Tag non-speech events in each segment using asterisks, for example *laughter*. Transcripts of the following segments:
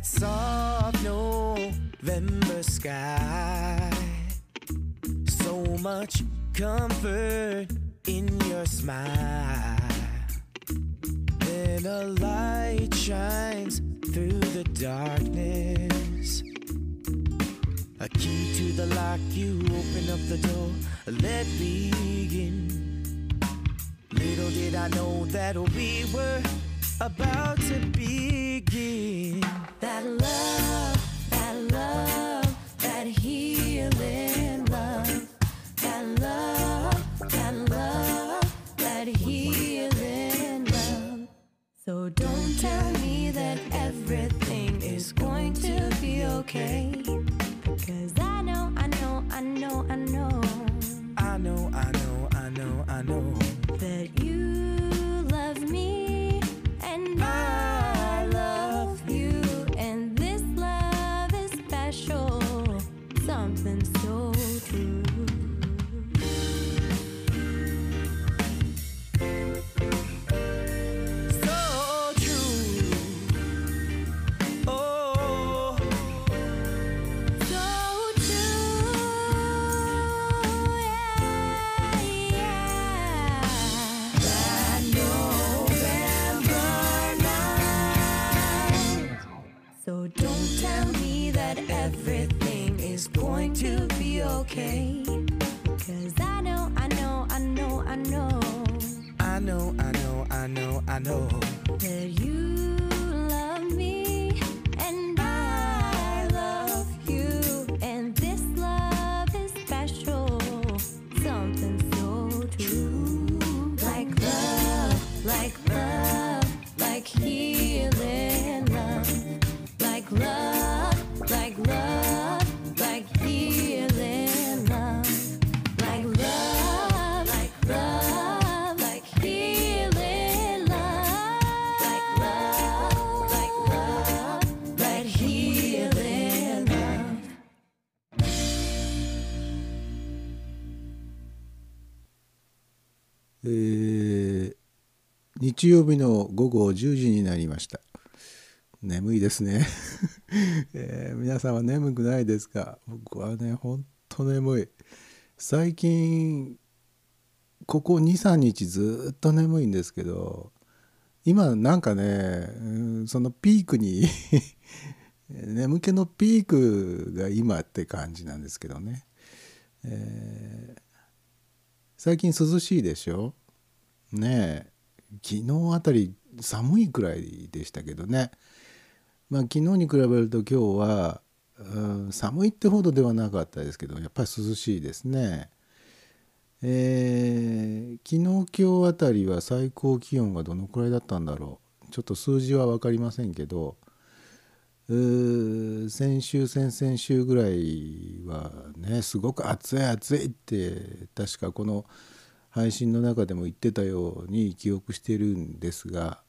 that soft November sky. So much comfort in your smile. えー日曜日の午後10時になりました。眠いですね、*laughs* えー皆さんは眠くないですか？僕はねほんと眠い。最近ここ23日ずっと眠いんですけど今なんかねうんそのピークに *laughs* 眠気のピークが今って感じなんですけどね、えー最近涼しいでしょ？ねえ昨日あたり寒いくらいでしたけどね。まあ昨日に比べると今日は、うん寒いってほどではなかったですけどやっぱり涼しいですね。えー昨日今日あたりは最高気温がどのくらいだったんだろう。ちょっと数字は分かりませんけど先週先々週ぐらいはねすごく暑い暑いって確かこの配信の中でも言ってたように記憶してるんですが、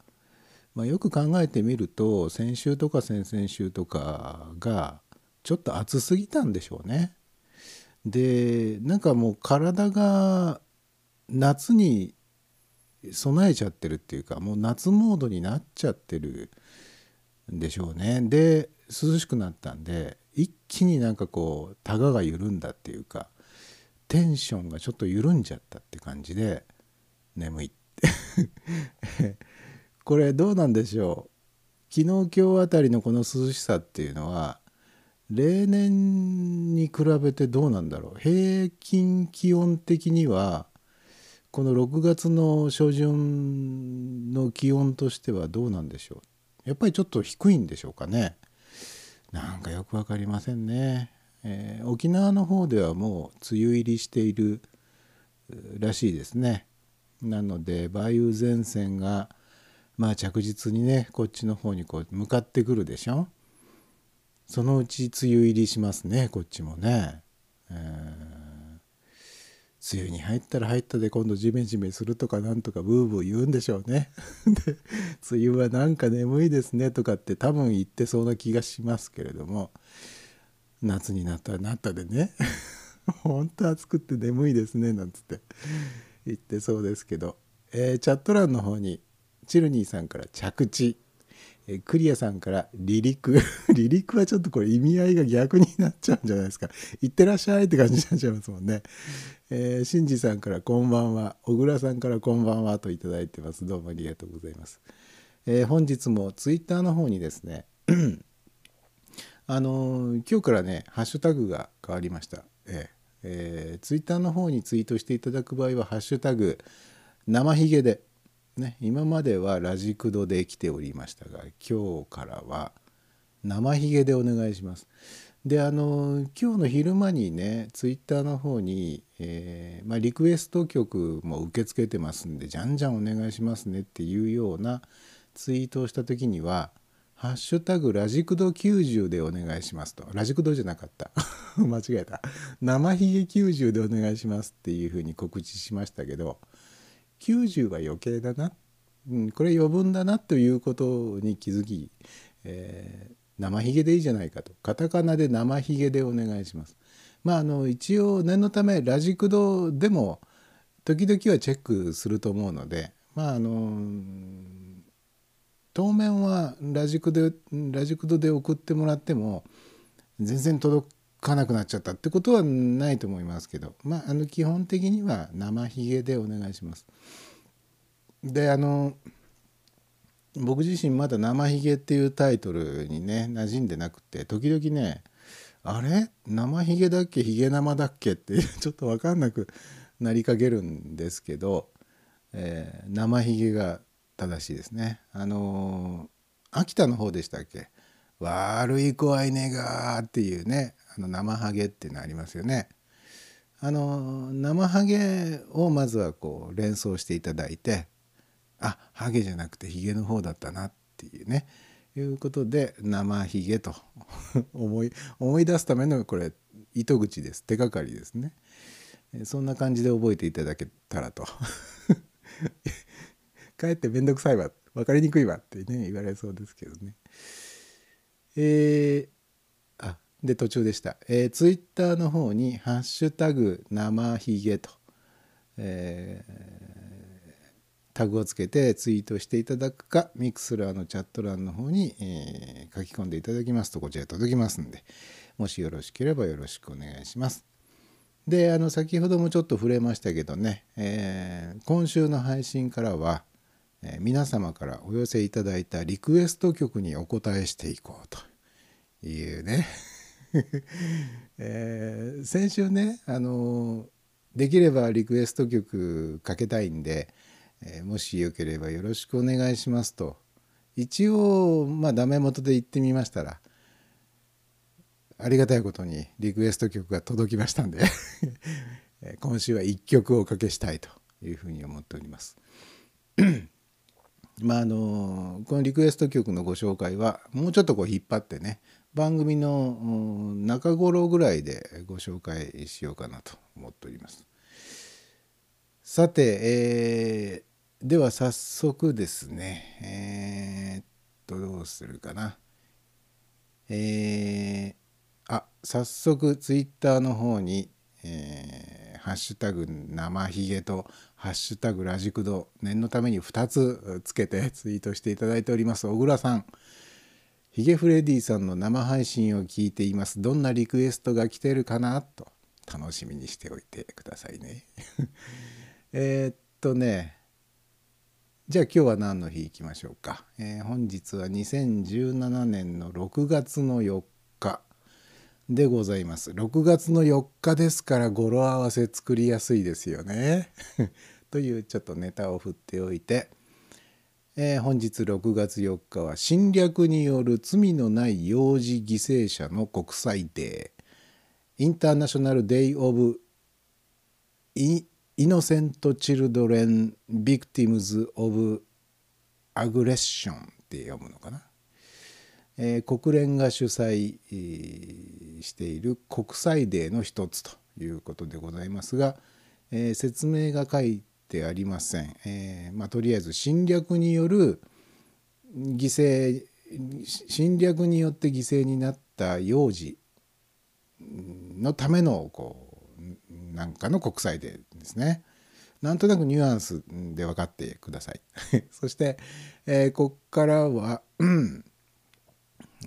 まあ、よく考えてみると先週とか先々週とかがちょっと暑すぎたんでしょうね。でなんかもう体が夏に備えちゃってるっていうかもう夏モードになっちゃってるんでしょうねで涼しくなったんで一気になんかこうタガが緩んだっていうかテンションがちょっと緩んじゃったって感じで眠いって。*laughs* これどうなんでしょう？昨日今日あたりのこの涼しさっていうのは例年に比べてどうなんだろう？平均気温的にはこの6月の初旬の気温としてはどうなんでしょう？やっぱりちょっと低いんでしょうかね？なんかよく分かりませんね、えー沖縄の方ではもう梅雨入りしているらしいですね。なので梅雨前線がまあ着実にねこっちの方にこう向かってくるでしょ。そのうち梅雨入りしますねこっちもね、えー梅雨に入ったら入ったで今度ジメジメするとかなんとかブーブー言うんでしょうね。*laughs* で梅雨はなんか眠いですねとかって多分言ってそうな気がしますけれども。夏になったらなったでね。*laughs* 本当暑くて眠いですねなんつって。言ってそうですけど、えーチャット欄の方にチルニーさんから着地。えークリアさんから離陸。*laughs* 離陸はちょっとこれ意味合いが逆になっちゃうんじゃないですか。行ってらっしゃいって感じになっちゃいますもんね。えー、しんじさんからこんばんは。小倉さんからこんばんはといただいてます。どうもありがとうございます、えー本日もツイッターの方にですねあの今日からねハッシュタグが変わりました、えーえーツイッターの方にツイートしていただく場合は「ハッシュタグ生ひげで」ね今まではラジクドで来ておりましたが今日からは生ひげでお願いします。であの今日の昼間にねツイッターの方に、えーまあ、リクエスト曲も受け付けてますんでじゃんじゃんお願いしますねっていうようなツイートをした時には「ハッシュタグラジクド90でお願いします」と。ラジクドじゃなかった。*laughs* 間違えた。生ひげ90でお願いしますっていうふうに告知しましたけど90は余計だな、うん、これ余分だなということに気づき、えー生ひげでいいじゃないかと。カタカナで生ひげでお願いします。まああの一応念のためラジクドでも時々はチェックすると思うのでまああの当面はラジクドラジクドで送ってもらっても全然届かなくなっちゃったってことはないと思いますけどまああの基本的には生ひげでお願いします。であの僕自身まだ「生ひげ」っていうタイトルにね馴染んでなくて時々ね「あれ？生ひげだっけ？ひげ生だっけ?」って *laughs* ちょっと分かんなくなりかけるんですけど、えー生ひげが正しいですね。あの秋田の方でしたっけ「悪い子はいねが」っていうねあの生ハゲっていうのありますよね。あの生ハゲをまずはこう連想していただいてあハゲじゃなくてヒゲの方だったなっていうね。いうことで生ヒゲと *laughs* 思い思い出すためのこれ糸口です。手がかりですね。そんな感じで覚えていただけたらと。かえって面倒くさいわ。分かりにくいわってね言われそうですけどね。えーあで途中でした、えー、ツイッターの方に「ハッシュタグ生ひげ」と、えータグをつけてツイートしていただくかミクスラーのチャット欄の方に、えー書き込んでいただきますとこちら届きますんでもしよろしければよろしくお願いします。であの先ほどもちょっと触れましたけどね、えー今週の配信からは、え皆様からお寄せいただいたリクエスト曲にお答えしていこうというね、*laughs* えー先週ねあのできればリクエスト曲かけたいんで、えーもしよければよろしくお願いしますと一応まあダメ元で言ってみましたらありがたいことにリクエスト曲が届きましたんで *laughs* 今週は1曲おかけしたいというふうに思っております。まああのこのリクエスト曲のご紹介はもうちょっとこう引っ張ってね番組の中頃ぐらいでご紹介しようかなと思っております。さて、えーでは早速ですねえーっとどうするかな。えーあ早速ツイッターの方に、えーハッシュタグ生ひげとハッシュタグラジクド念のために2つつけて *laughs* ツイートしていただいております。小倉さん。ヒゲフレディさんの生配信を聞いています。どんなリクエストが来てるかな？と。楽しみにしておいてくださいね。*laughs* えっとね。じゃあ今日は何の日いきましょうか、えー本日は2017年の6月の4日でございます。6月の4日ですから語呂合わせ作りやすいですよね。*laughs* というちょっとネタを振っておいて、えー本日6月4日は侵略による罪のない幼児犠牲者の国際デーインターナショナル・デイ・オブ・Innocent Children Victims of Aggression って読むのかな、えー国連が主催している国際デーの一つということでございますが、えー説明が書いてありません、えーまあ、とりあえず侵略による犠牲侵略によって犠牲になった幼児のためのこうなんかの国際デーですね。なんとなくニュアンスで分かってください。*laughs* そして、えーこっからは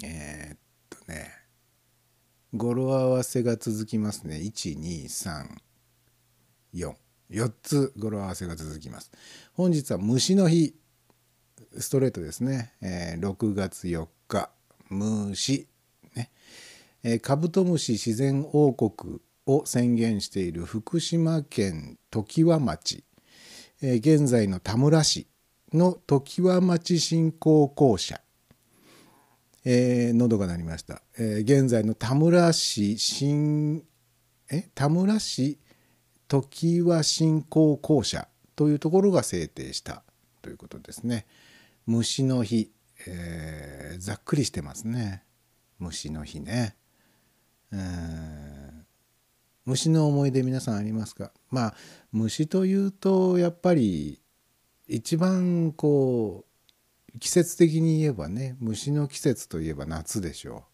えーっとね。語呂合わせが続きますね。1、2、3、4 4つ語呂合わせが続きます。本日は虫の日。ストレートですね、えー6月4日。虫。ね。えーカブトムシ自然王国を宣言している福島県常盤町、えー現在の田村市の常盤町振興公社、えー喉が鳴りました、えー現在の田村市新え？田村市常盤振興公社というところが制定したということですね。虫の日、えーざっくりしてますね虫の日ね。うん虫の思い出皆さんありますか？まあ虫というとやっぱり一番こう季節的に言えばね虫の季節といえば夏でしょう。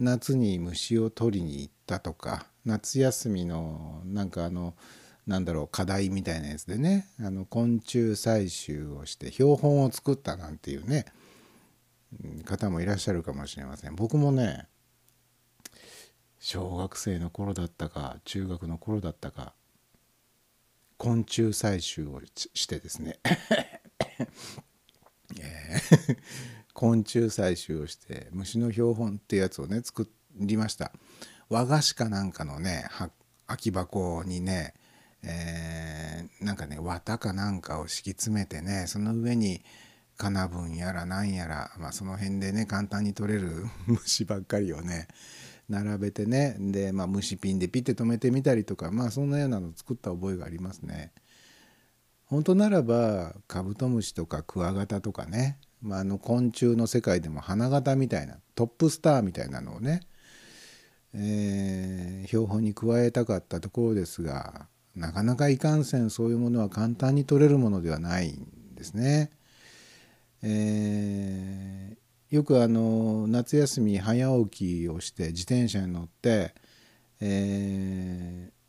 夏に虫を取りに行ったとか夏休みのなんかあのなんだろう課題みたいなやつでねあの昆虫採集をして標本を作ったなんていうねうん方もいらっしゃるかもしれません。僕もね小学生の頃だったか中学の頃だったか昆虫採集をししてですね。え *laughs* ー昆虫採集をして虫の標本っていうやつをね作りました和菓子かなんかのねは空き箱にね、えーなんかね綿かなんかを敷き詰めてねその上にカナブンやらなんやら、まあ、その辺でね簡単に取れる *laughs* 虫ばっかりをね並べてねで、まあ、虫ピンでピッて止めてみたりとかまあそんなようなの作った覚えがありますね。本当ならばカブトムシとかクワガタとかね、まあ、あの昆虫の世界でも花形みたいなトップスターみたいなのをね、えー標本に加えたかったところですがなかなかいかんせんそういうものは簡単に取れるものではないんですね。えーよくあの夏休み早起きをして自転車に乗って、えー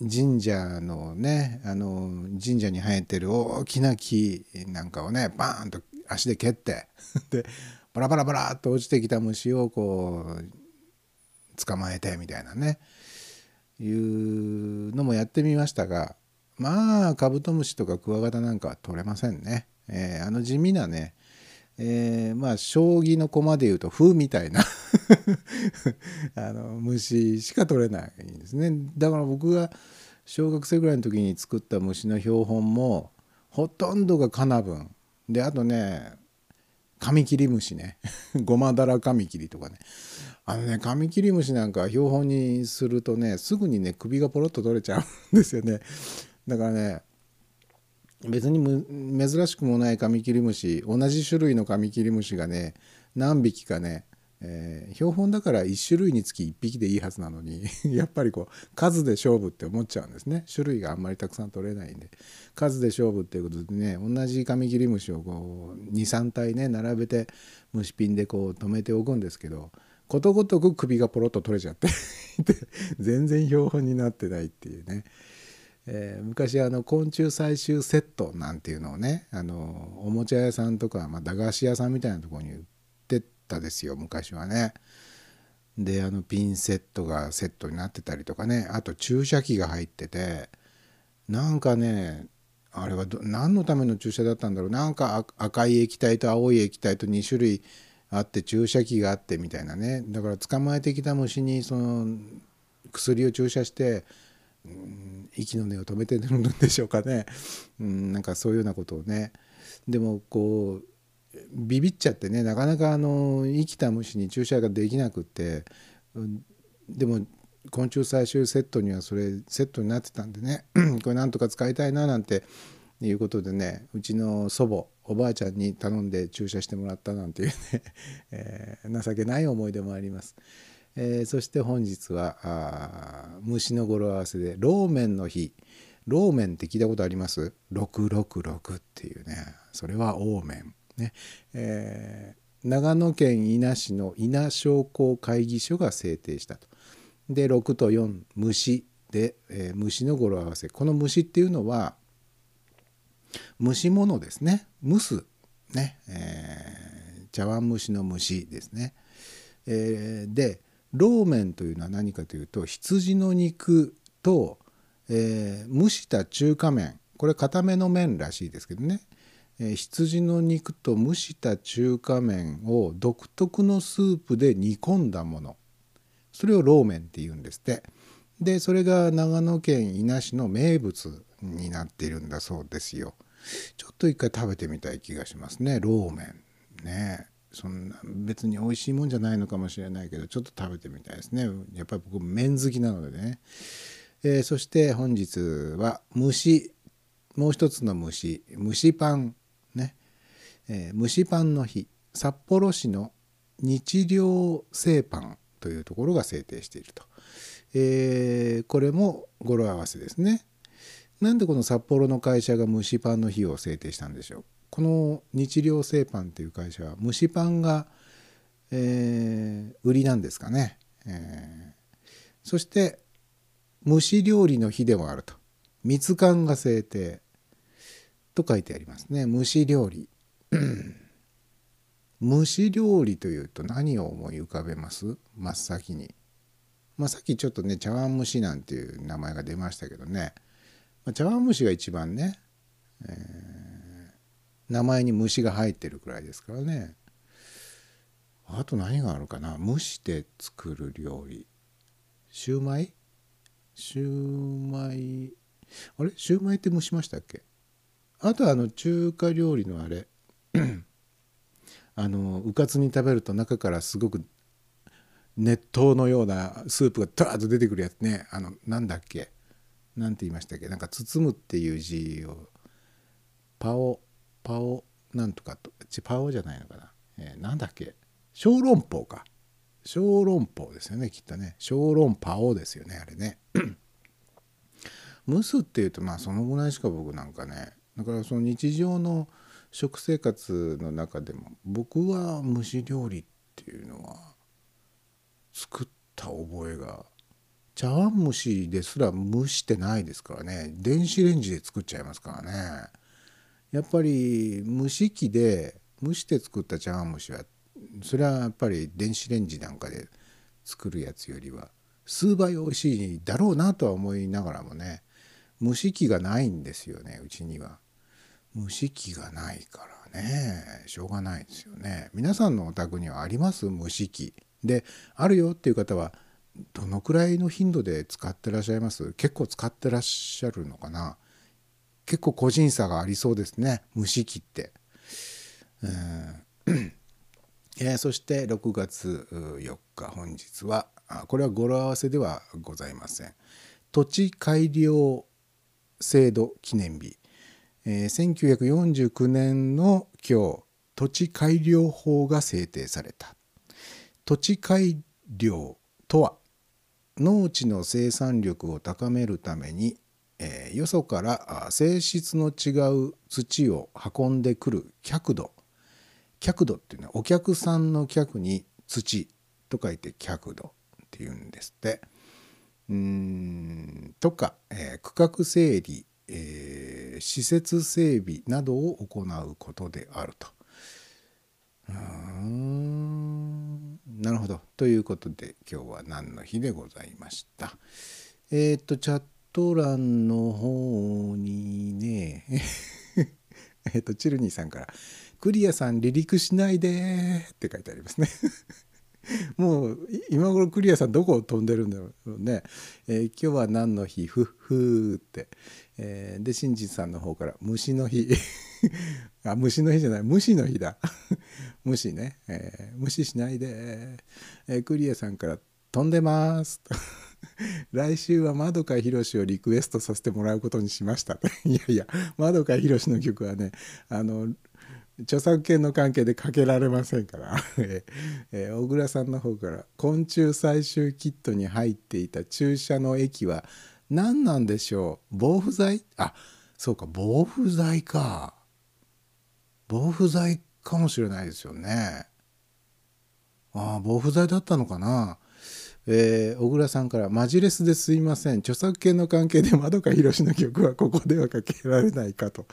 神社のねあの神社に生えてる大きな木なんかをねバーンと足で蹴って。*laughs* でバラバラバラっと落ちてきた虫をこう捕まえてみたいなね。いうのもやってみましたがまあカブトムシとかクワガタなんかは取れませんね。えーあの地味なねえーまあ将棋の駒でいうと歩みたいな。*laughs* あの虫しか取れないんですね。だから僕が小学生ぐらいの時に作った虫の標本もほとんどがカナブン。であとねカミキリムシね。ゴマダラカミキリとかね。あのねカミキリムシなんか標本にするとねすぐにね首がポロッと取れちゃうんですよね。だからね別に珍しくもないカミキリムシ同じ種類のカミキリムシがね何匹かね、えー標本だから1種類につき1匹でいいはずなのに *laughs* やっぱりこう数で勝負って思っちゃうんですね種類があんまりたくさん取れないんで数で勝負っていうことでね同じカミキリムシをこう23体ね並べて虫ピンでこう止めておくんですけどことごとく首がポロッと取れちゃって *laughs* 全然標本になってないっていうね。えー昔あの昆虫採集セットなんていうのをねあのおもちゃ屋さんとか、まあ、駄菓子屋さんみたいなところに売ってたですよ昔はね。であのピンセットがセットになってたりとかね。あと注射器が入ってて。なんかねあれは何のための注射だったんだろう。なんか赤い液体と青い液体と2種類あって注射器があってみたいなね。だから捕まえてきた虫にその薬を注射してうん息の根を止めてるんでしょうかね、うん、なんかそういうようなことをね。でもこうビビっちゃってねなかなかあの生きた虫に注射ができなくって、でも昆虫採集セットにはそれセットになってたんでね *clears throat* これなんとか使いたいななんていうことでねうちの祖母おばあちゃんに頼んで注射してもらったなんていうね、*laughs* えー情けない思い出もあります。えーそして本日は虫の語呂合わせでローメンの日ローメンって聞いたことあります ?666 っていうねそれはオーメンね、えー長野県伊那市の伊那商工会議所が制定したと。で6と4虫で、えー虫の語呂合わせ。この虫っていうのは蒸し物ですね。蒸すね、えー茶碗蒸しの蒸しですね、えーでローメンというのは何かというと羊の肉と、えー蒸した中華麺これ固めの麺らしいですけどね、え羊の肉と蒸した中華麺を独特のスープで煮込んだもの。それをローメンって言うんですって。でそれが長野県伊那市の名物になっているんだそうですよ。ちょっと一回食べてみたい気がしますね。ローメンね。そんな別に美味しいもんじゃないのかもしれないけどちょっと食べてみたいですね。やっぱり僕麺好きなのでね、えーそして本日は蒸しもう一つの蒸し蒸しパン、えー蒸しパンの日札幌市の日糧製パンというところが制定していると、えーこれも語呂合わせですね。なんでこの札幌の会社が蒸しパンの日を制定したんでしょう？この日糧製パンっていう会社は蒸しパンが、えー売りなんですかね、えーそして蒸し料理の日でもあると。蜜柑が制定と書いてありますね。蒸し料理。蒸し料理というと何を思い浮かべます？真っ先に。まあさっきちょっとね茶碗蒸しなんていう名前が出ましたけどね、まあ、茶碗蒸しが一番ね、えー名前に虫が入ってるくらいですからね。あと何があるかな？蒸して作る料理。シューマイ？シューマイ？あれ？シューマイって蒸しましたっけ？あとあの中華料理のあれ。*clears throat* あのうかつに食べると中からすごく熱湯のようなスープがダーッと出てくるやつね。あのなんだっけ？なんて言いましたっけ？なんか包むっていう字をパオパオなんとかとパオじゃないのかな、えーなんだっけ？小籠包か。小籠包ですよねきっとね。小籠パオですよねあれね。*clears throat* 蒸すっていうとまあそのぐらいしか僕なんかねだからその日常の食生活の中でも僕は蒸し料理っていうのは作った覚えが茶碗蒸しですら蒸してないですからね。電子レンジで作っちゃいますからね。やっぱり蒸し器で蒸して作った茶碗蒸しはそれはやっぱり電子レンジなんかで作るやつよりは数倍美味しいだろうなとは思いながらもね蒸し器がないんですよねうちには。蒸し器がないからね。しょうがないですよね。皆さんのお宅にはあります？蒸し器であるよっていう方はどのくらいの頻度で使ってらっしゃいます？結構使ってらっしゃるのかな？結構個人差がありそうですね。蒸し器って。うん。えーそして6月4日本日はあこれは語呂合わせではございません。土地改良制度記念日、えー1949年の今日土地改良法が制定された土地改良とは農地の生産力を高めるために、えーよそから性質の違う土を運んでくる客土客土っていうのはお客さんの客に土と書いて客土っていうんですって。うんとか、えー区画整理、えー施設整備などを行うことであると。うんなるほど。ということで今日は何の日でございました？えっ、とチャット欄の方にね *laughs* えっとチルニーさんから「クリアさん離陸しないで」って書いてありますね。*laughs* もう今頃クリアさんどこを飛んでるんだろうね。えー今日は何の日？ふっふーって。えーで、新人さんの方から虫の日。*laughs* あ、虫の日じゃない、虫の日だ。*laughs* 虫ね。えー無視しないで。えークリアさんから飛んでます。*laughs* 来週は窓かひろしをリクエストさせてもらうことにしました。いやいや、窓かひろしの曲はね、あの、著作権の関係でかけられませんから、*laughs* え小倉さんの方から昆虫採集キットに入っていた注射の液は何なんでしょう？防腐剤？あそうか防腐剤か。防腐剤かもしれないですよね。ああ防腐剤だったのかな、えー小倉さんから「マジレスですいません著作権の関係で窓か宏の曲はここではかけられないかと」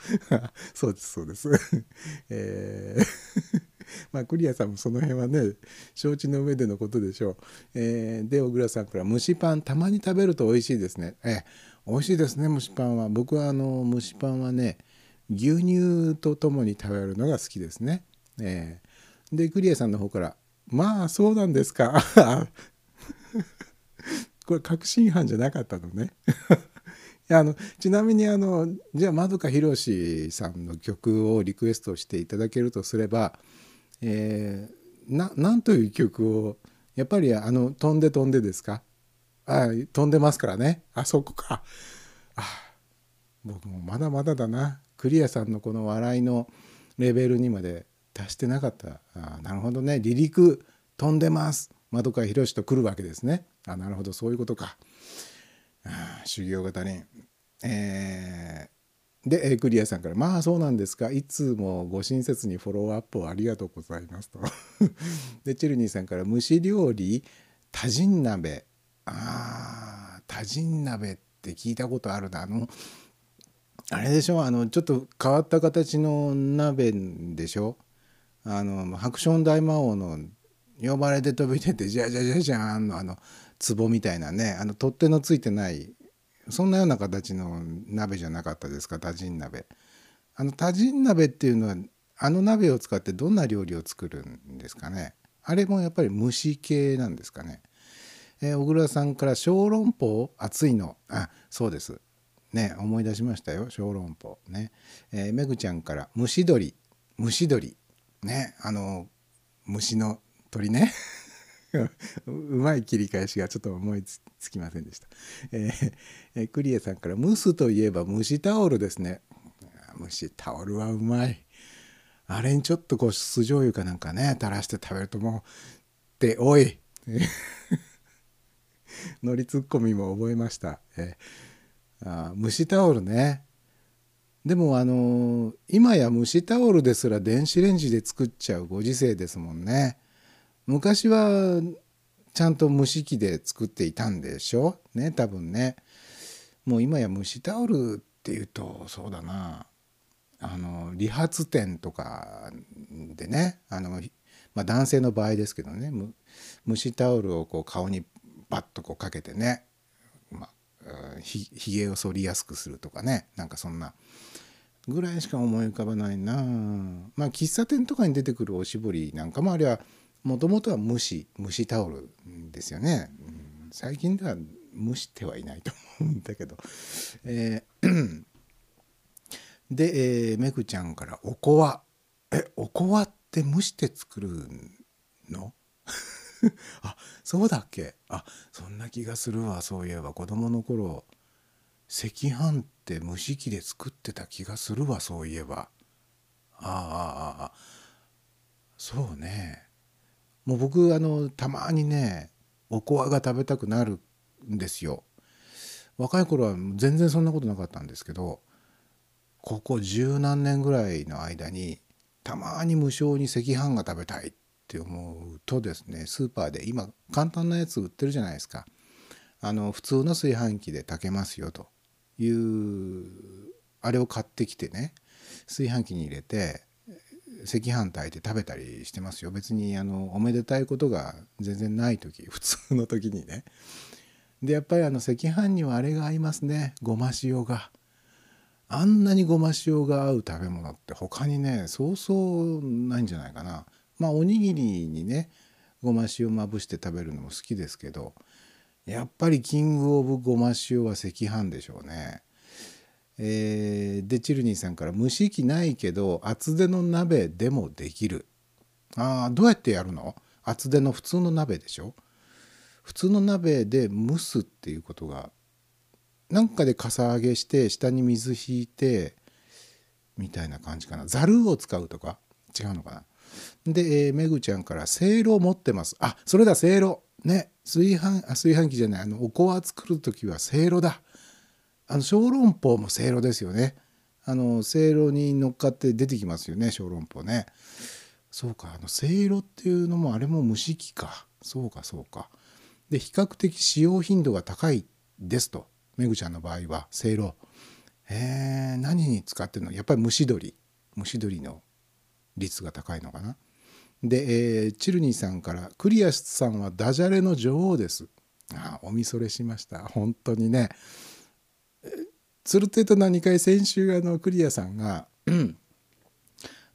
そうですそうです。*laughs* えー *laughs* まあクリアさんもその辺はね承知の上でのことでしょう。えーで小倉さんから「蒸しパンたまに食べると美味しいですね」えー美味しいですね蒸しパンは僕はあの蒸しパンはね牛乳とともに食べるのが好きですね。えーでクリアさんの方から「まあそうなんですか」これ確信犯じゃなかったのね。*laughs* あのちなみにあのじゃあまどかひろしさんの曲をリクエストしていただけるとすれば、えーななんという曲をやっぱりあの「飛んで飛んで」ですか？あ飛んでますからね。あそこか。あ僕もまだまだだな。クリアさんのこの笑いのレベルにまで達してなかった。あなるほどね。離陸飛んでます。まどかひろしと来るわけですね。あなるほど。そういうことか。あ修行型に。えーでクリアさんから「まあそうなんですか。いつもご親切にフォローアップをありがとうございます」と。*laughs* でチェルニーさんから「蒸し料理多人鍋」あ多人鍋って聞いたことあるな。あのあれでしょ。あのちょっと変わった形の鍋でしょ。あのハクション大魔王の呼ばれて飛び出てじゃじゃじゃじゃーんのあの壺みたいなねあの取っ手のついてないそんなような形の鍋じゃなかったですか？多人鍋。あの多人鍋っていうのはあの鍋を使ってどんな料理を作るんですかね？あれもやっぱり蒸し系なんですかね？えー小倉さんから小籠包熱いの。あそうです。ね思い出しましたよ。小籠包ね。えーめぐちゃんから蒸し鶏。蒸し鶏。ねあの虫の鳥ね。*laughs* うまい切り返しがちょっと思いつきませんでした、えーえクリエさんから蒸すといえば蒸しタオルですね蒸しタオルはうまいあれにちょっとこう酢醤油かなんかね垂らして食べるともうっておい *laughs* のりツッコミも覚えました。えーあ蒸しタオルね。でもあのー今や蒸しタオルですら電子レンジで作っちゃうご時世ですもんね。昔はちゃんと蒸し器で作っていたんでしょ？ね多分ね。もう今や蒸しタオルっていうとそうだな。あの理髪店とかでねあの、まあ、男性の場合ですけどね蒸しタオルをこう顔にバッとこうかけてね、まあ、ひひげを剃りやすくするとかねなんかそんなぐらいしか思い浮かばないな。まあ喫茶店とかに出てくるおしぼりなんかもあれはもともとは蒸し蒸しタオルですよね、うん。最近では蒸してはいないと思うんだけど、えー *clears throat* で、えーめぐちゃんから「おこわ」えおこわって蒸して作るの？*laughs* あそうだっけ？あそんな気がするわ。そういえば。子供の頃赤飯って蒸し器で作ってた気がするわ。そういえば。あああああそうね。もう僕あのたまにねおこわが食べたくなるんですよ。若い頃は全然そんなことなかったんですけどここ十何年ぐらいの間にたまに無償に赤飯が食べたいって思うとですねスーパーで今簡単なやつ売ってるじゃないですか。あの普通の炊飯器で炊けますよというあれを買ってきてね炊飯器に入れて赤飯炊いて食べたりしてますよ。別にあのおめでたいことが全然ない時 *laughs* 普通の時にね。でやっぱりあの赤飯にはあれが合いますね。ごま塩が。あんなにごま塩が合う食べ物って他にねそうそうないんじゃないかな。まあおにぎりにねごま塩まぶして食べるのも好きですけどやっぱりキングオブごま塩は赤飯でしょうね。えーでチルニーさんから「蒸し器ないけど厚手の鍋でもできる」あーどうやってやるの？厚手の普通の鍋でしょ？普通の鍋で蒸すっていうことがなんかでかさ上げして下に水引いてみたいな感じかな。ざるを使うとか？違うのかな？で、えーめぐちゃんから「せいろ持ってます」あそれだせいろね炊飯あ炊飯器じゃない。あのおこわ作る時はせいろだ。あの小籠包もせいろですよね。あのせいろに乗っかって出てきますよね小籠包ね。そうかあのせいろっていうのもあれも蒸し器か。そうかそうか。で比較的使用頻度が高いですと。めぐちゃんの場合はせいろえー、何に使ってるの？やっぱり蒸し鶏。蒸し鶏の率が高いのかな。で、えーチルニーさんから「クリアスさんはダジャレの女王です」あおみそれしました。本当にね。つるてと何回先週あのクリアさんがうん。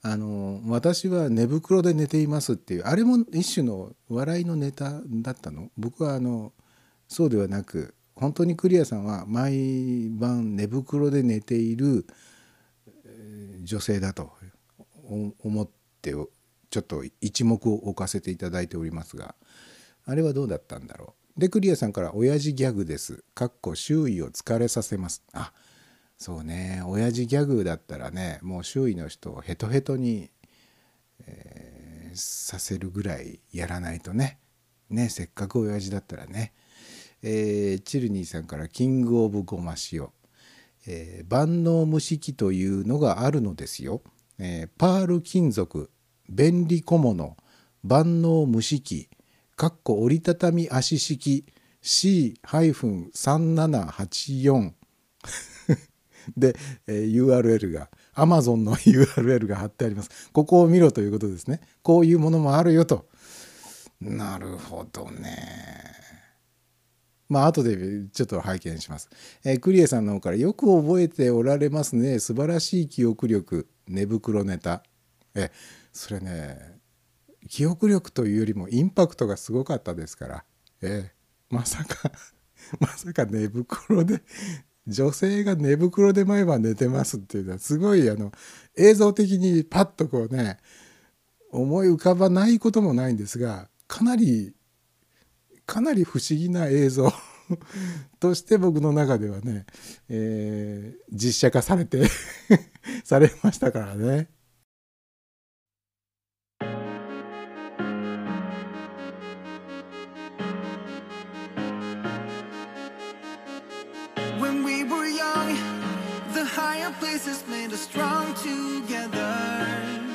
あの私は寝袋で寝ていますっていうあれも一種の笑いのネタだったの？僕はあのそうではなく本当にクリアさんは毎晩寝袋で寝ているえー女性だとお思ってちょっと一目を置かせていただいておりますがあれはどうだったんだろう？でクリアさんから「親父ギャグです」かっこ周囲を疲れさせます。あそうね。親父ギャグだったらねもう周囲の人をヘトヘトに、えーさせるぐらいやらないとね。ねせっかく親父だったらね、えーチルニーさんから「キング・オブ・ゴマ塩」えー万能蒸し器というのがあるのですよ。えーパール金属便利小物万能蒸し器折りたたみ足式 C-3784 で、えー URL が Amazon の *laughs* URL が貼ってあります。ここを見ろということですね。こういうものもあるよと。なるほどね。まあ後でちょっと拝見します。えークリエさんの方からよく覚えておられますね。素晴らしい記憶力。寝袋ネタ。え、それね、記憶力というよりもインパクトがすごかったですから。ええまさか、*laughs* まさか寝袋で、女性が寝袋で毎晩寝てますっていうのはすごいあの映像的にパッとこうね思い浮かばないこともないんですがかなりかなり不思議な映像 *laughs* として僕の中ではね、えー実写化されて *laughs* されましたからね。Places made us strong together.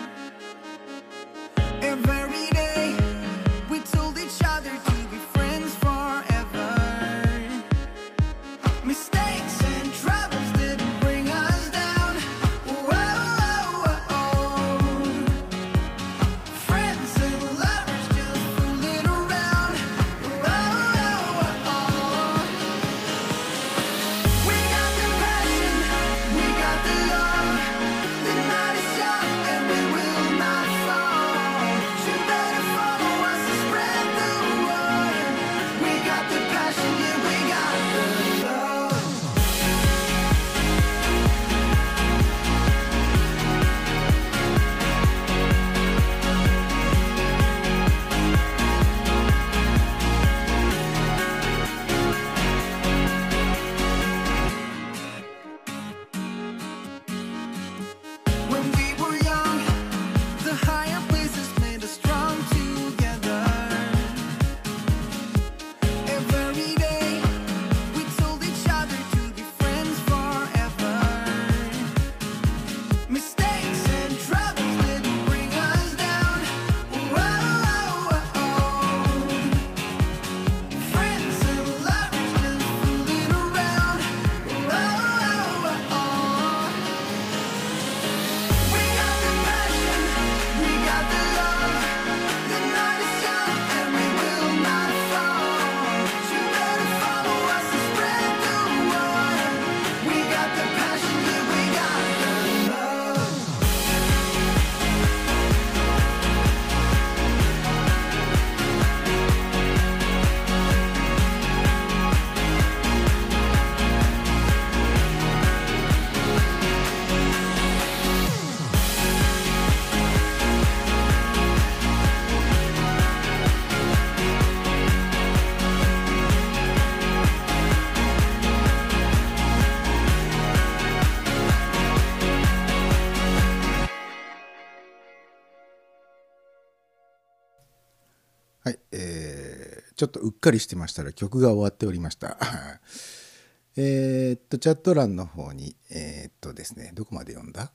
ちょっとうっかりしてましたら曲が終わっておりました。*laughs* えっと、チャット欄の方に、えーっとですね、どこまで読んだ、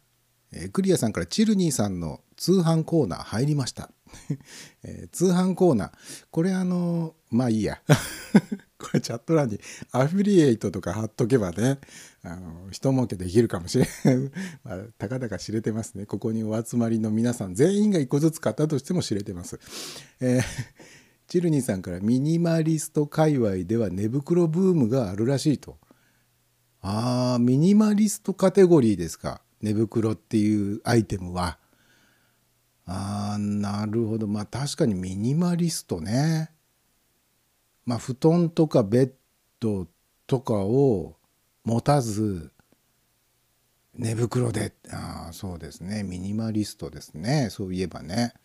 えークリアさんからチルニーさんの通販コーナー入りました。*laughs* えー通販コーナー。これあのまあいいや。*laughs* これチャット欄にアフィリエイトとか貼っとけばねあの人儲けできるかもしれない、まあ、たかだか知れてますね。ここにお集まりの皆さん全員が一個ずつ買ったとしても知れてます、えーチルニーさんからミニマリスト界隈では寝袋ブームがあるらしいと。あーミニマリストカテゴリーですか。寝袋っていうアイテムは。あーなるほど。まあ確かにミニマリストね。まあ布団とかベッドとかを持たず寝袋で。ああそうですね。ミニマリストですね。そういえばね。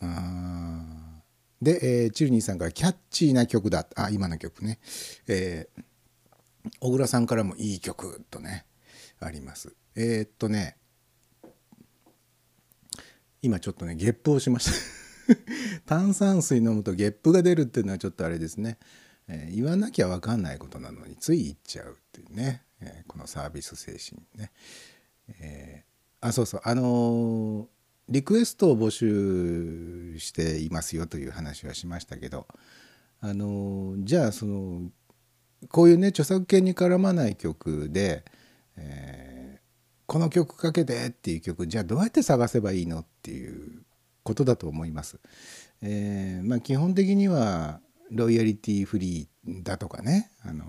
あー。で、えーチルニーさんからキャッチーな曲だあ今の曲ね。えー小倉さんからもいい曲とねあります。えーっとね今ちょっとねゲップをしました。*laughs* 炭酸水飲むとゲップが出るっていうのはちょっとあれですね、えー言わなきゃ分かんないことなのについ言っちゃうっていうね、えーこのサービス精神ね、えーあそうそう。あのリクエストを募集していますよという話はしましたけどあのじゃあそのこういうね著作権に絡まない曲で、えーこの曲かけてっていう曲じゃあどうやって探せばいいのっていうことだと思います。えーまあ、基本的にはロイヤリティフリーだとかね、あのー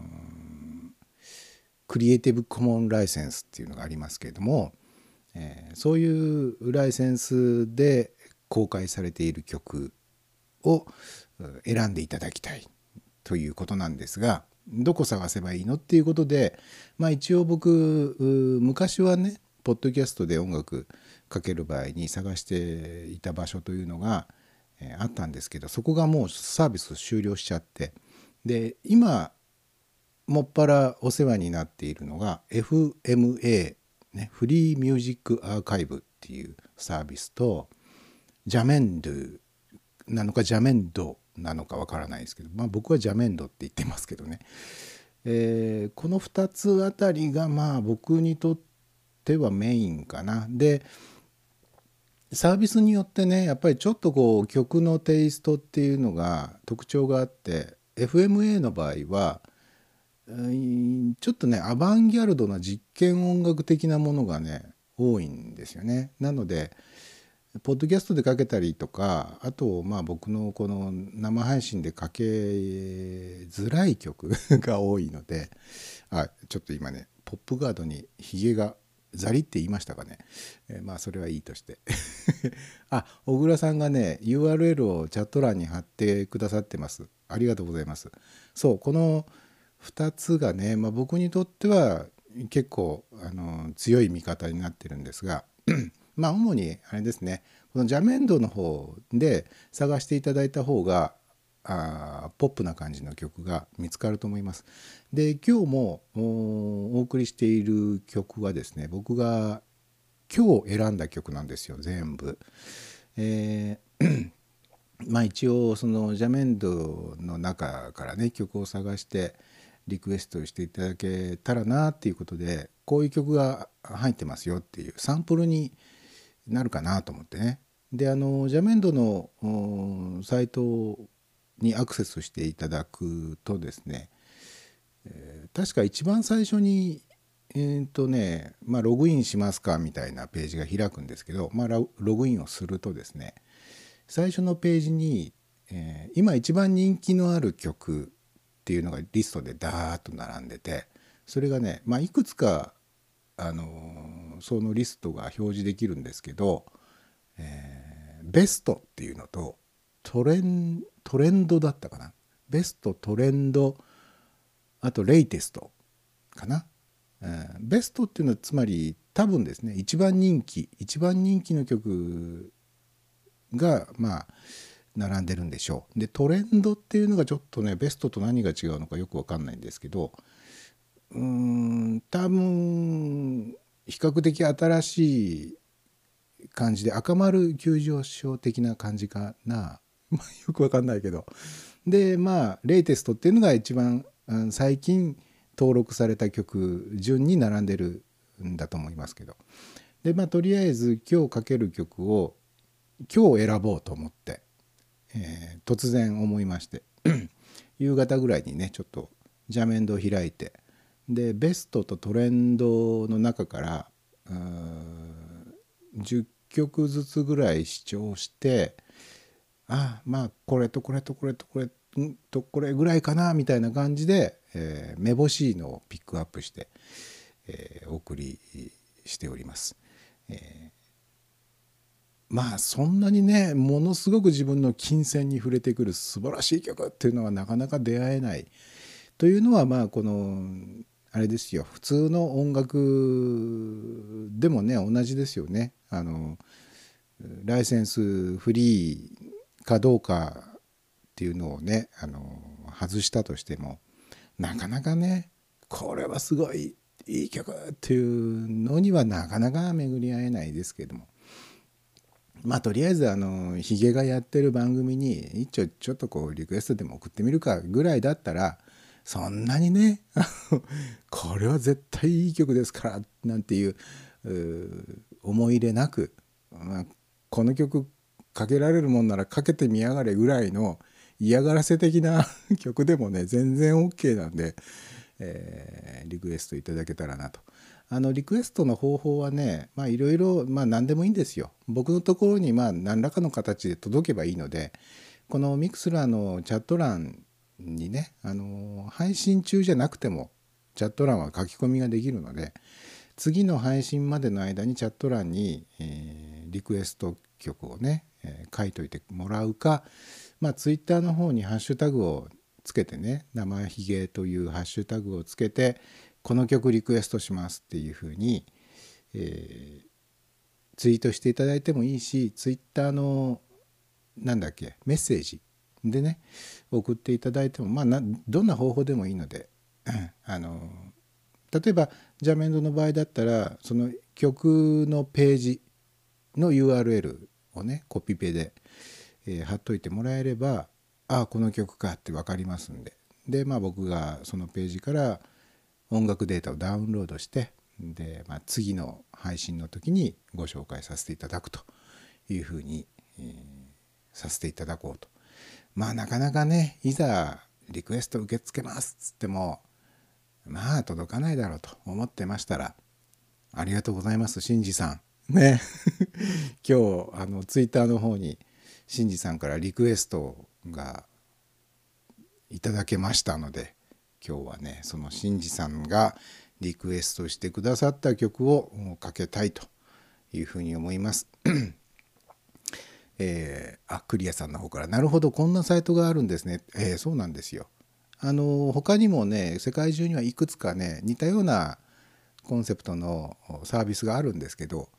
クリエイティブコモンライセンスっていうのがありますけれども、えーそういうライセンスで公開されている曲を選んでいただきたいということなんですがどこ探せばいいのっていうことでまあ一応僕昔はねポッドキャストで音楽かける場合に探していた場所というのが、えーあったんですけどそこがもうサービス終了しちゃってで今もっぱらお世話になっているのが FMA、ね、フリーミュージックアーカイブっていうサービスとジャメンドゥなのかジャメンドなのかわからないですけど、まあ、僕はジャメンドって言ってますけどね、えーこの2つあたりがまあ僕にとってはメインかな。でサービスによってねやっぱりちょっとこう曲のテイストっていうのが特徴があって FMA の場合はちょっとねアバンギャルドな実験音楽的なものがね多いんですよね。なのでポッドキャストでかけたりとかあとまあ僕のこの生配信でかけづらい曲 *laughs* が多いのであちょっと今ねポップガードにヒゲがザリって言いましたかね、えーまあそれはいいとして。*laughs* あ小倉さんがね URL をチャット欄に貼ってくださってます。ありがとうございます。そうこの2つがね、まあ、僕にとっては結構あの強い味方になってるんですが *clears throat* まあ主にあれですねこのジャメンドの方で探していただいた方があポップな感じの曲が見つかると思います。で今日もおお送りしている曲はですね僕が今日選んだ曲なんですよ全部。えー *clears throat* まあ一応そのジャメンドの中からね曲を探してリクエストしていただけたらなっていうことでこういう曲が入ってますよっていうサンプルになるかなと思ってね。であのジャメンドのサイトにアクセスしていただくとですね、えー確か一番最初にえーとねまあ、ログインしますかみたいなページが開くんですけど、まあ、ロログインをするとですね最初のページに、えー今一番人気のある曲っていうのがリストでダーッと並んでてそれがね、まあ、いくつか、あのーそのリストが表示できるんですけど、えーベストっていうのとトレントレンドだったかな。ベストトレンドあとレイテストかな、えーベストっていうのはつまり多分ですね一番人気一番人気の曲がまあ並んでるんでしょう。でトレンドっていうのがちょっとねベストと何が違うのかよく分かんないんですけどうーん多分比較的新しい感じで赤丸急上昇的な感じかな。*laughs* よく分かんないけど。でまあレイテストっていうのが一番うん最近登録された曲順に並んでるんだと思いますけど。でまあとりあえず今日かける曲を今日選ぼうと思って、えー突然思いまして *clears throat* 夕方ぐらいにねちょっとジャメンドを開いてでベストとトレンドの中からうーん10曲ずつぐらい視聴してあまあこれとこれとこれとこれとこれぐらいかなみたいな感じで、えーめぼしいのをピックアップして、えーお送りしております。えまあそんなにねものすごく自分の金銭に触れてくる素晴らしい曲っていうのはなかなか出会えない。というのはまあこのあれですよ。普通の音楽でもね同じですよね。あのライセンスフリーかどうかっていうのをねあの外したとしてもなかなかねこれはすごいいい曲っていうのにはなかなか巡り合えないですけども。まあとりあえずあのヒゲがやってる番組に一応ちょっとこうリクエストでも送ってみるかぐらいだったらそんなにね *laughs* これは絶対いい曲ですからなんていう思い入れなく、まあ、この曲かけられるもんならかけてみやがれぐらいの嫌がらせ的な *laughs* 曲でもね全然 OK なんで、えーリクエストいただけたらなと。あのリクエストの方法はねいろいろ何でもいいんですよ。僕のところにまあ何らかの形で届けばいいのでこのミクスラーのチャット欄にねあの配信中じゃなくてもチャット欄は書き込みができるので次の配信までの間にチャット欄に、えーリクエスト曲をね、えー書いといてもらうかまあツイッターの方にハッシュタグをつけてね「生ひげ」というハッシュタグをつけてこの曲リクエストしますっていうふうに、えーツイートしていただいてもいいしツイッターのなんだっけメッセージでね送っていただいてもまあなどんな方法でもいいのであの例えばジャメンドの場合だったらその曲のページの URL をねコピペで、えー貼っといてもらえればああこの曲かって分かりますんで。でまあ僕がそのページから音楽データをダウンロードしてで、まあ、次の配信の時にご紹介させていただくというふうに、えーさせていただこうと。まあなかなかねいざリクエスト受け付けますっつってもまあ届かないだろうと思ってましたらありがとうございますしんじさん。ね *laughs* 今日あのツイッターの方にしんじさんからリクエストがいただけましたので今日はねそのしんじさんがリクエストしてくださった曲をかけたいというふうに思います。*coughs* えーあクリアさんの方から「なるほどこんなサイトがあるんですね」えーそうなんですよ。あの他にもね世界中にはいくつかね似たようなコンセプトのサービスがあるんですけど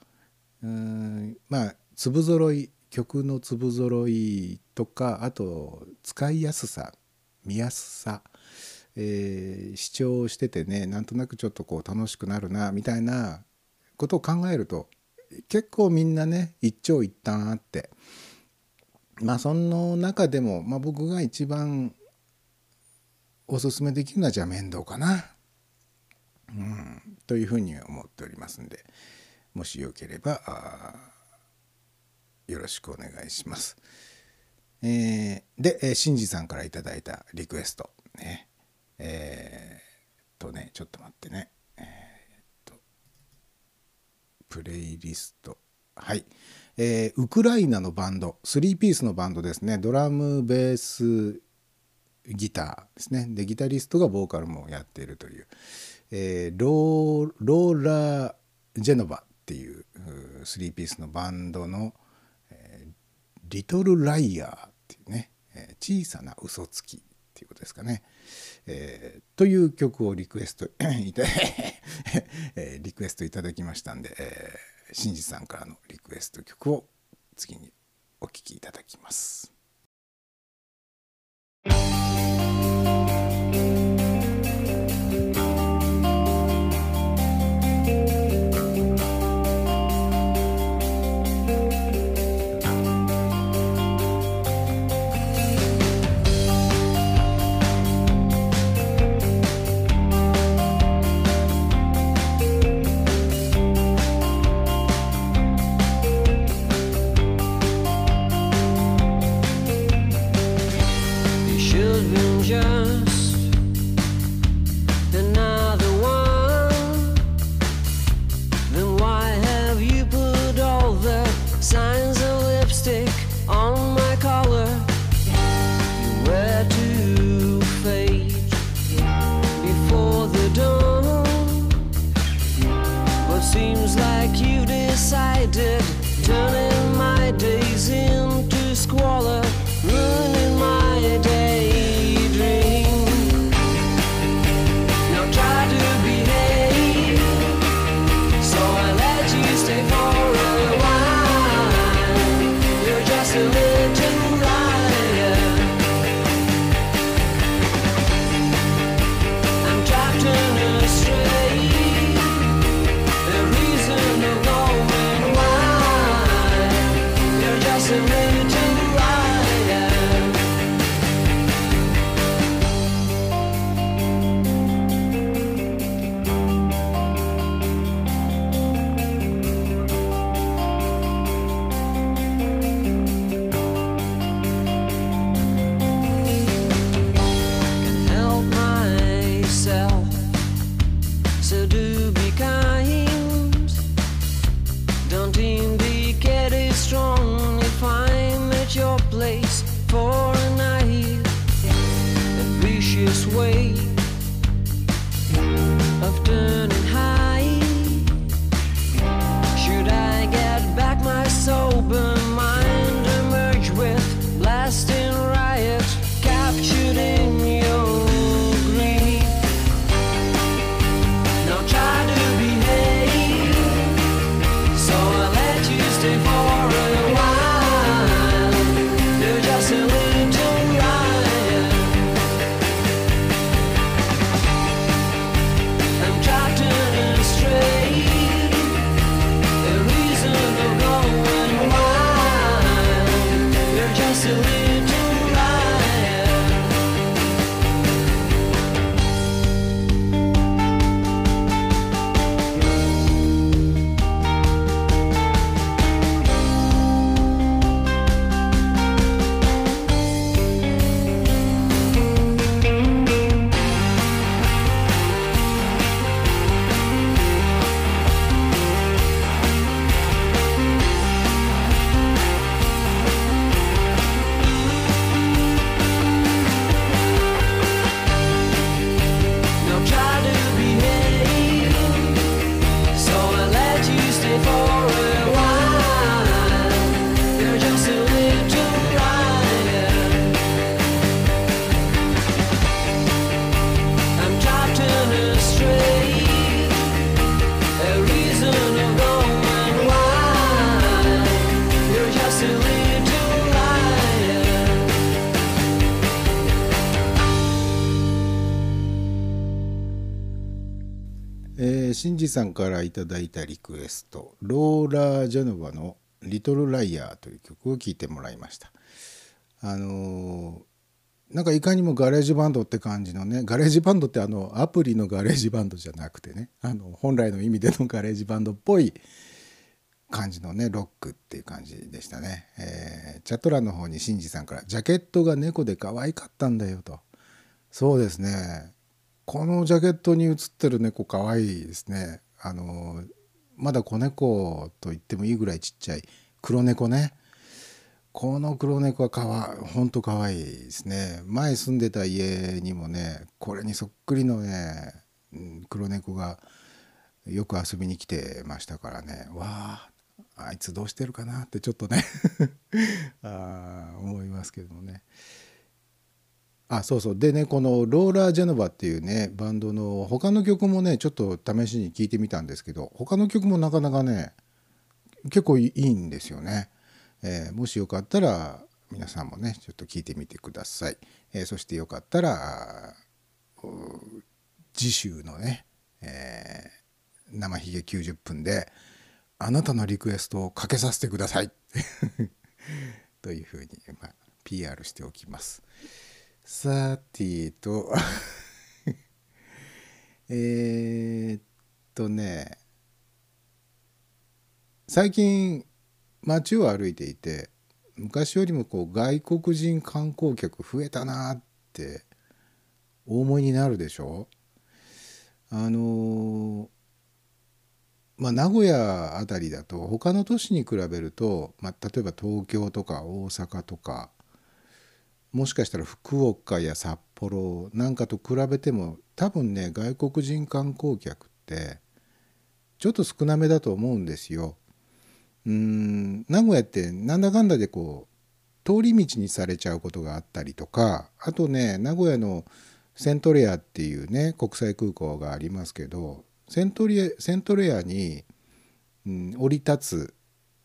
うーんまあ粒揃い曲の粒揃いとかあと使いやすさ見やすさ、えー視聴しててねなんとなくちょっとこう楽しくなるなみたいなことを考えると結構みんなね一長一短あってまあその中でも、まあ、僕が一番おすすめできるのはじゃあ面倒かな、うん、というふうに思っておりますんでもしよければよろしくお願いします。えーで、えー、シンジさんからいいたリクエストねえー、とねちょっと待ってね。えーっとプレイリスト。はい、えーウクライナのバンド。3ピースのバンドですね。ドラムベースギターですね。でギタリストがボーカルもやっているという、えーローローラ・ジェノバっていううーピースのバンドのえ「リトル・ライヤー」っていうね、えー小さな嘘つきっていうことですかね、えーという曲をリクエスト *coughs* いた、*coughs* えーリクエストいただきましたんで、えー、新次さんからのリクエスト曲を次にお聴きいただきます。「シンジさんからいただいたリクエストローラー・ジャノバの「Little Liar」という曲を聴いてもらいました。あのーなんかいかにもガレージバンドって感じのねガレージバンドってあのアプリのガレージバンドじゃなくてねあの本来の意味でのガレージバンドっぽい感じのねロックっていう感じでしたね、えーチャット欄の方にシンジさんから「ジャケットが猫で可愛かったんだよ」と。そうですね。このジャケットに写ってる猫可愛いですね。あのまだ子猫と言ってもいいぐらいちっちゃい。黒猫ね。この黒猫はかわほんと可愛いですね。前住んでた家にもねこれにそっくりのねうん黒猫がよく遊びに来てましたからね。わああいつどうしてるかなってちょっとね。*laughs* あ思いますけどもね。あそうそう。でねこのローラー・ジェノバっていうねバンドの他の曲もねちょっと試しに聴いてみたんですけど他の曲もなかなかね結構いいんですよね、えーもしよかったら皆さんもねちょっと聴いてみてください、えーそしてよかったら次週のね、えー生ひげ90分であなたのリクエストをかけさせてください。*laughs* というふうに、まあ、PR しておきます。さてと。*laughs* えーっとね。最近街を歩いていて昔よりもこう外国人観光客増えたなって大思いになるでしょ？あのまあ名古屋あたりだと他の都市に比べると、まあ、例えば東京とか大阪とかもしかしたら福岡や札幌なんかと比べても多分ね外国人観光客ってちょっと少なめだと思うんですよ。うん名古屋ってなんだかんだでこう通り道にされちゃうことがあったりとかあとね名古屋のセントレアっていうね国際空港がありますけどセントリアセントレアに、うん、降り立つ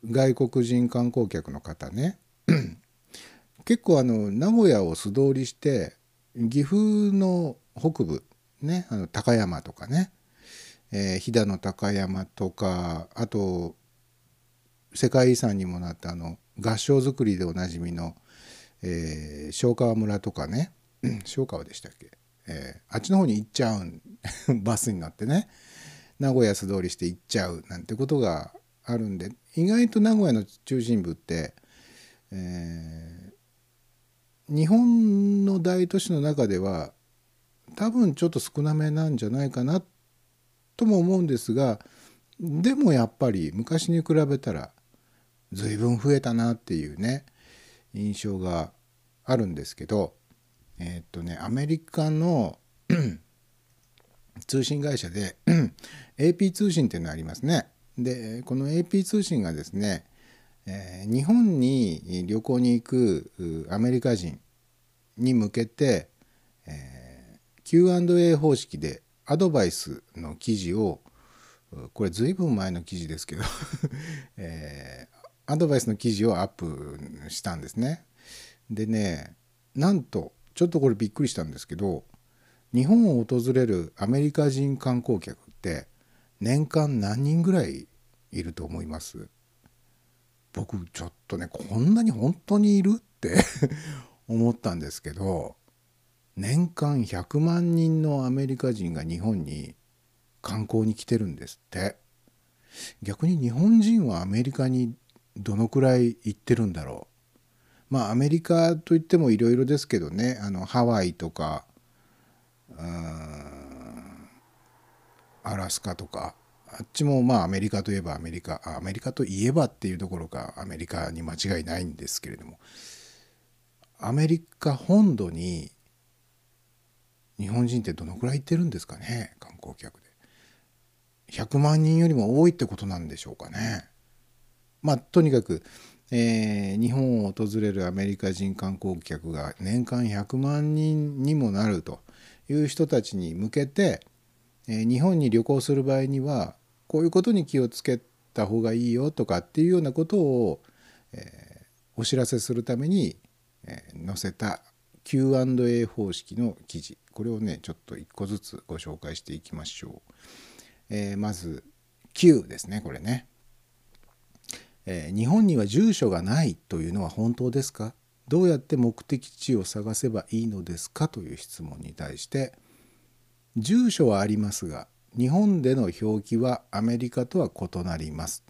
外国人観光客の方ね結構あの名古屋を素通りして岐阜の北部ねあの高山とかね、えー飛騨の高山とかあと世界遺産にもなったあの合掌造りでおなじみの、えー昭川村とかね *clears throat* 昭川でしたっけ、えーあっちの方に行っちゃうん *laughs* バスに乗ってね名古屋素通りして行っちゃうなんてことがあるんで意外と名古屋の中心部って、えー日本の大都市の中では多分ちょっと少なめなんじゃないかなとも思うんですがでもやっぱり昔に比べたら随分増えたなっていうね印象があるんですけどえっとねアメリカの *clears throat* 通信会社で *clears throat* AP 通信っていうのありますね。でこの AP 通信がですね、えー日本に旅行に行くアメリカ人に向けて、えー Q&A 方式でアドバイスの記事をこれずいぶん前の記事ですけど、*laughs* えーアドバイスの記事をアップしたんですね。でねなんとちょっとこれびっくりしたんですけど日本を訪れるアメリカ人観光客って年間何人ぐらいいると思います？僕ちょっとねこんなに本当にいるって *laughs* 思ったんですけど年間100万人のアメリカ人が日本に観光に来てるんですって。逆に日本人はアメリカにどのくらい行ってるんだろう。まあアメリカといってもいろいろですけどねあのハワイとかうんアラスカとか。あっちもまあアメリカといえばアメリカアメリカといえばっていうところかアメリカに間違いないんですけれどもアメリカ本土に日本人ってどのくらい行ってるんですかね観光客で。100万人よりも多いってことなんでしょうかね。まあとにかく、えー日本を訪れるアメリカ人観光客が年間100万人にもなるという人たちに向けて、えー日本に旅行する場合にはこういうことに気をつけた方がいいよとかっていうようなことを、えーお知らせするために、えー載せた Q&A 方式の記事これをねちょっと一個ずつご紹介していきましょう。えーまず Q ですねこれね。えー日本には住所がないというのは本当ですか？どうやって目的地を探せばいいのですか？という質問に対して住所はありますが日本での表記はアメリカとは異なります、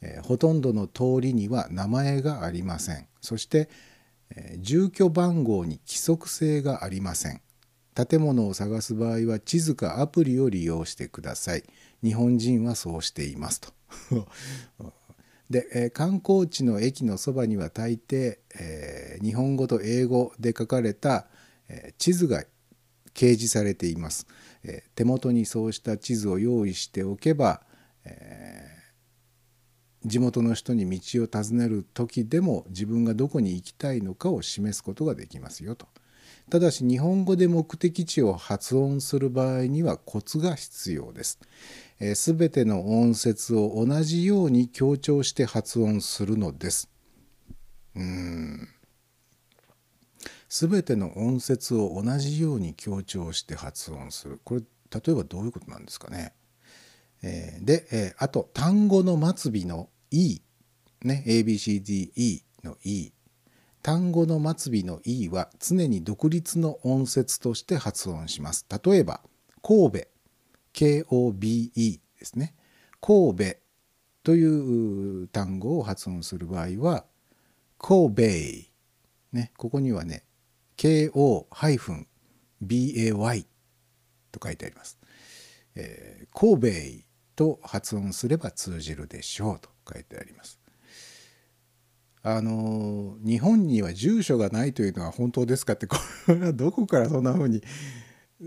えーほとんどの通りには名前がありません。そして、えー住居番号に規則性がありません。建物を探す場合は地図かアプリを利用してください。日本人はそうしていますと。*laughs* で、えー観光地の駅のそばには大抵、えー日本語と英語で書かれた、えー地図が掲示されています、え手元にそうした地図を用意しておけば、えー地元の人に道を尋ねる時でも自分がどこに行きたいのかを示すことができますよと。ただし日本語で目的地を発音する場合にはコツが必要です。すべての音節を同じように強調して発音するのです。うーん。すべての音節を同じように強調して発音する。これ例えばどういうことなんですかね。えーで、えーあと単語の末尾の E ね ABCDE の E 単語の末尾の E は常に独立の音節として発音します。例えば神戸。KOBE ですね。神戸。という単語を発音する場合は神戸。ねここにはね KO- BAY と書いてあります。えー神戸と発音すれば通じるでしょうと書いてあります。あの日本には住所がないというのは本当ですかって *laughs* これはどこからそんな風に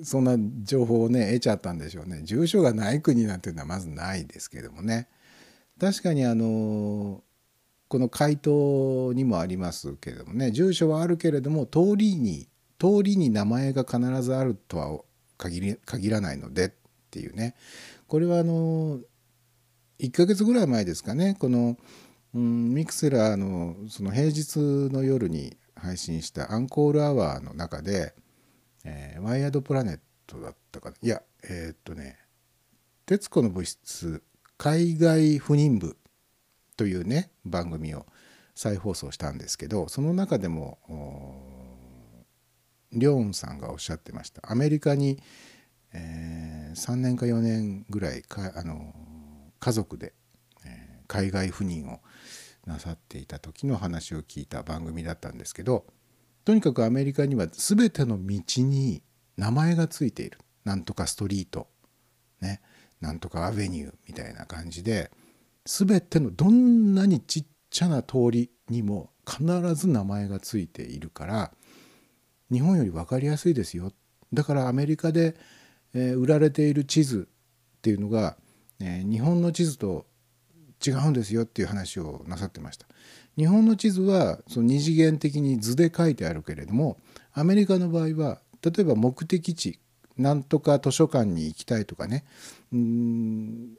そんな情報をね得ちゃったんでしょうね住所がない国なんていうのはまずないですけどもね確かにあのこの回答にもありますけれどもね住所はあるけれども通りに通りに名前が必ずあるとは限り限らないのでっていうね。これはあの1ヶ月ぐらい前ですかね。この、うん、ミクセラーのその平日の夜に配信したアンコールアワーの中で「えーワイヤードプラネット」だったかな。いやえーっとね「徹子の物質海外赴任部」というね番組を再放送したんですけどその中でもリョーンさんがおっしゃってました。アメリカに、えー3年か4年ぐらいかあの家族で、えー海外赴任をなさっていた時の話を聞いた番組だったんですけどとにかくアメリカには全ての道に名前がついている。なんとかストリートね。なんとかアベニューみたいな感じで全てのどんなにちっちゃな通りにも必ず名前がついているから日本より分かりやすいですよ。だからアメリカで、えー売られている地図っていうのが、えー日本の地図と違うんですよっていう話をなさってました。日本の地図はその二次元的に図で書いてあるけれどもアメリカの場合は例えば目的地なんとか図書館に行きたいとかねうーん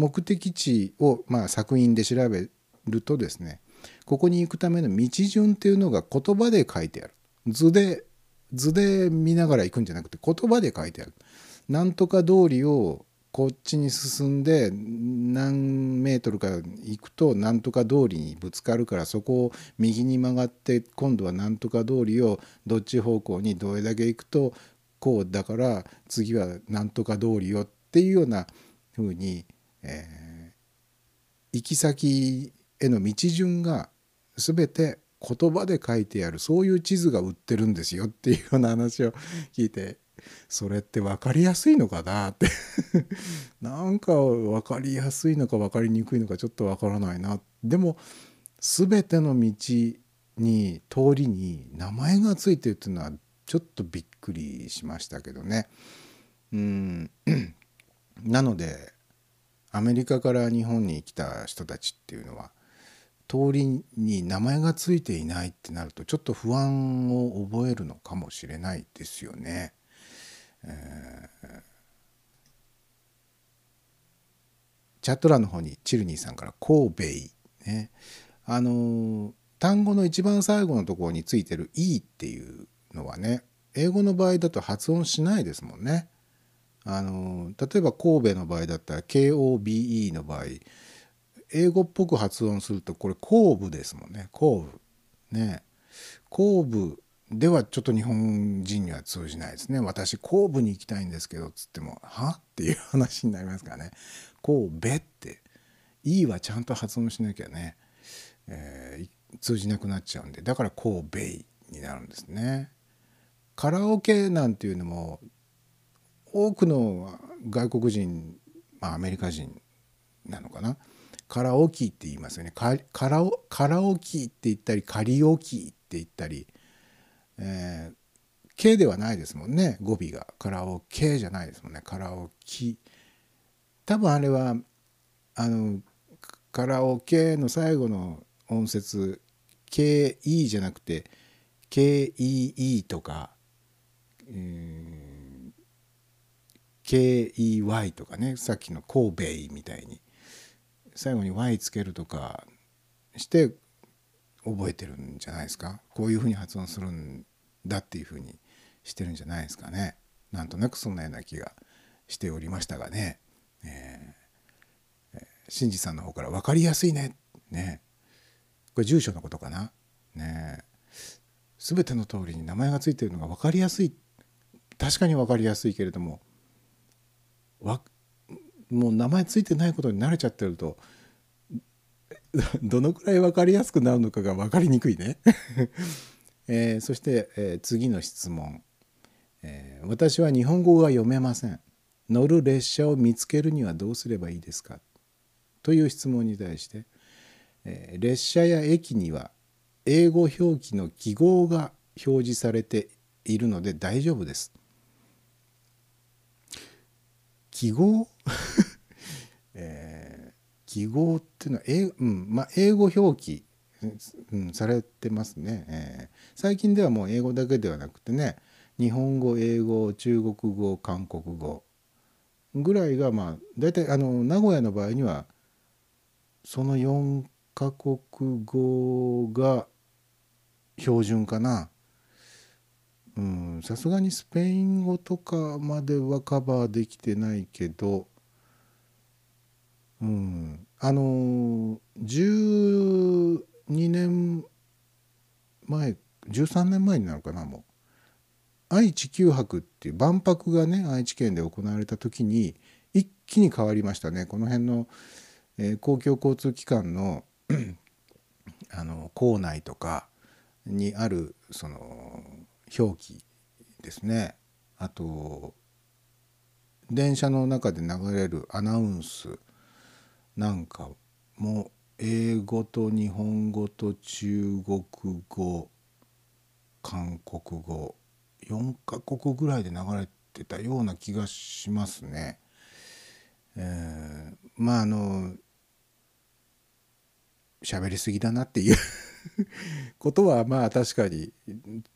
目的地をまあ作品で調べるとですねここに行くための道順っていうのが言葉で書いてある。図で図で見ながら行くんじゃなくて言葉で書いてある。なんとか通りをこっちに進んで何メートルか行くとなんとか通りにぶつかるからそこを右に曲がって今度はなんとか通りをどっち方向にどれだけ行くとこうだから次はなんとか通りよっていうような風に、えー行き先への道順が全て言葉で書いてあるそういう地図が売ってるんですよっていうような話を聞いてそれって分かりやすいのかなって。*laughs* なんか分かりやすいのか分かりにくいのかちょっと分からないな。でも全ての道に通りに名前がついてるっていうのはちょっとびっくりしましたけどね。うん。*clears throat* なのでアメリカから日本に来た人たちっていうのは通りに名前がついていないってなるとちょっと不安を覚えるのかもしれないですよね。えーチャット欄の方にチルニーさんから「神戸」ねあの単語の一番最後のところについてる「e」っていうのはね英語の場合だと発音しないですもんね。あの例えば神戸の場合だったら KOBE の場合英語っぽく発音するとこれ後部ですもんね。後部ね。後部ではちょっと日本人には通じないですね。私後部に行きたいんですけどつってもは？っていう話になりますからね。神戸って E はちゃんと発音しなきゃね、えー通じなくなっちゃうんでだから神戸になるんですね。カラオケなんていうのも多くの外国人、まあ、アメリカ人なのかな。カラオケって言いますよね。カラオカラオケって言ったりカリオケって言ったり、えー、K ではないですもんね。語尾が。カラオケじゃないですもんね。カラオケ。多分あれはあのカラオケの最後の音節 KE じゃなくて KEE とか、うん、KEY とかねさっきの神戸みたいに。最後に Y つけるとかして覚えてるんじゃないですか？こういうふうに発音するんだっていうふうにしてるんじゃないですかね。なんとなくそんなような気がしておりましたがね、えー、新次さんの方から分かりやすいね。ね。これ住所のことかな？ね。全ての通りに名前がついてるのが分かりやすい。確かに分かりやすいけれどもわもう名前ついてないことに慣れちゃってると *laughs* どのくらい分かりやすくなるのかが分かりにくいね、*laughs* えーそして、えー次の質問、えー私は日本語が読めません。乗る列車を見つけるにはどうすればいいですか？という質問に対して、えー列車や駅には英語表記の記号が表示されているので大丈夫です。記号？*laughs* えー記号っていうのは英,、うんまあ、英語表記、うん、されてますね、えー最近ではもう英語だけではなくてね日本語英語中国語韓国語ぐらいがまあ大体あの名古屋の場合にはその4カ国語が標準かな。さすがにスペイン語とかまではカバーできてないけど、うん、あの12年前13年前になるかなもう。愛・知九博っていう万博がね愛知県で行われた時に一気に変わりましたね。この辺の、えー公共交通機関の *clears throat* あの構内とかにあるその表記ですねあと電車の中で流れるアナウンスなんかも英語と日本語と中国語韓国語4カ国ぐらいで流れてたような気がしますね。えーまああの喋りすぎだなっていう *laughs* ことはまあ確かに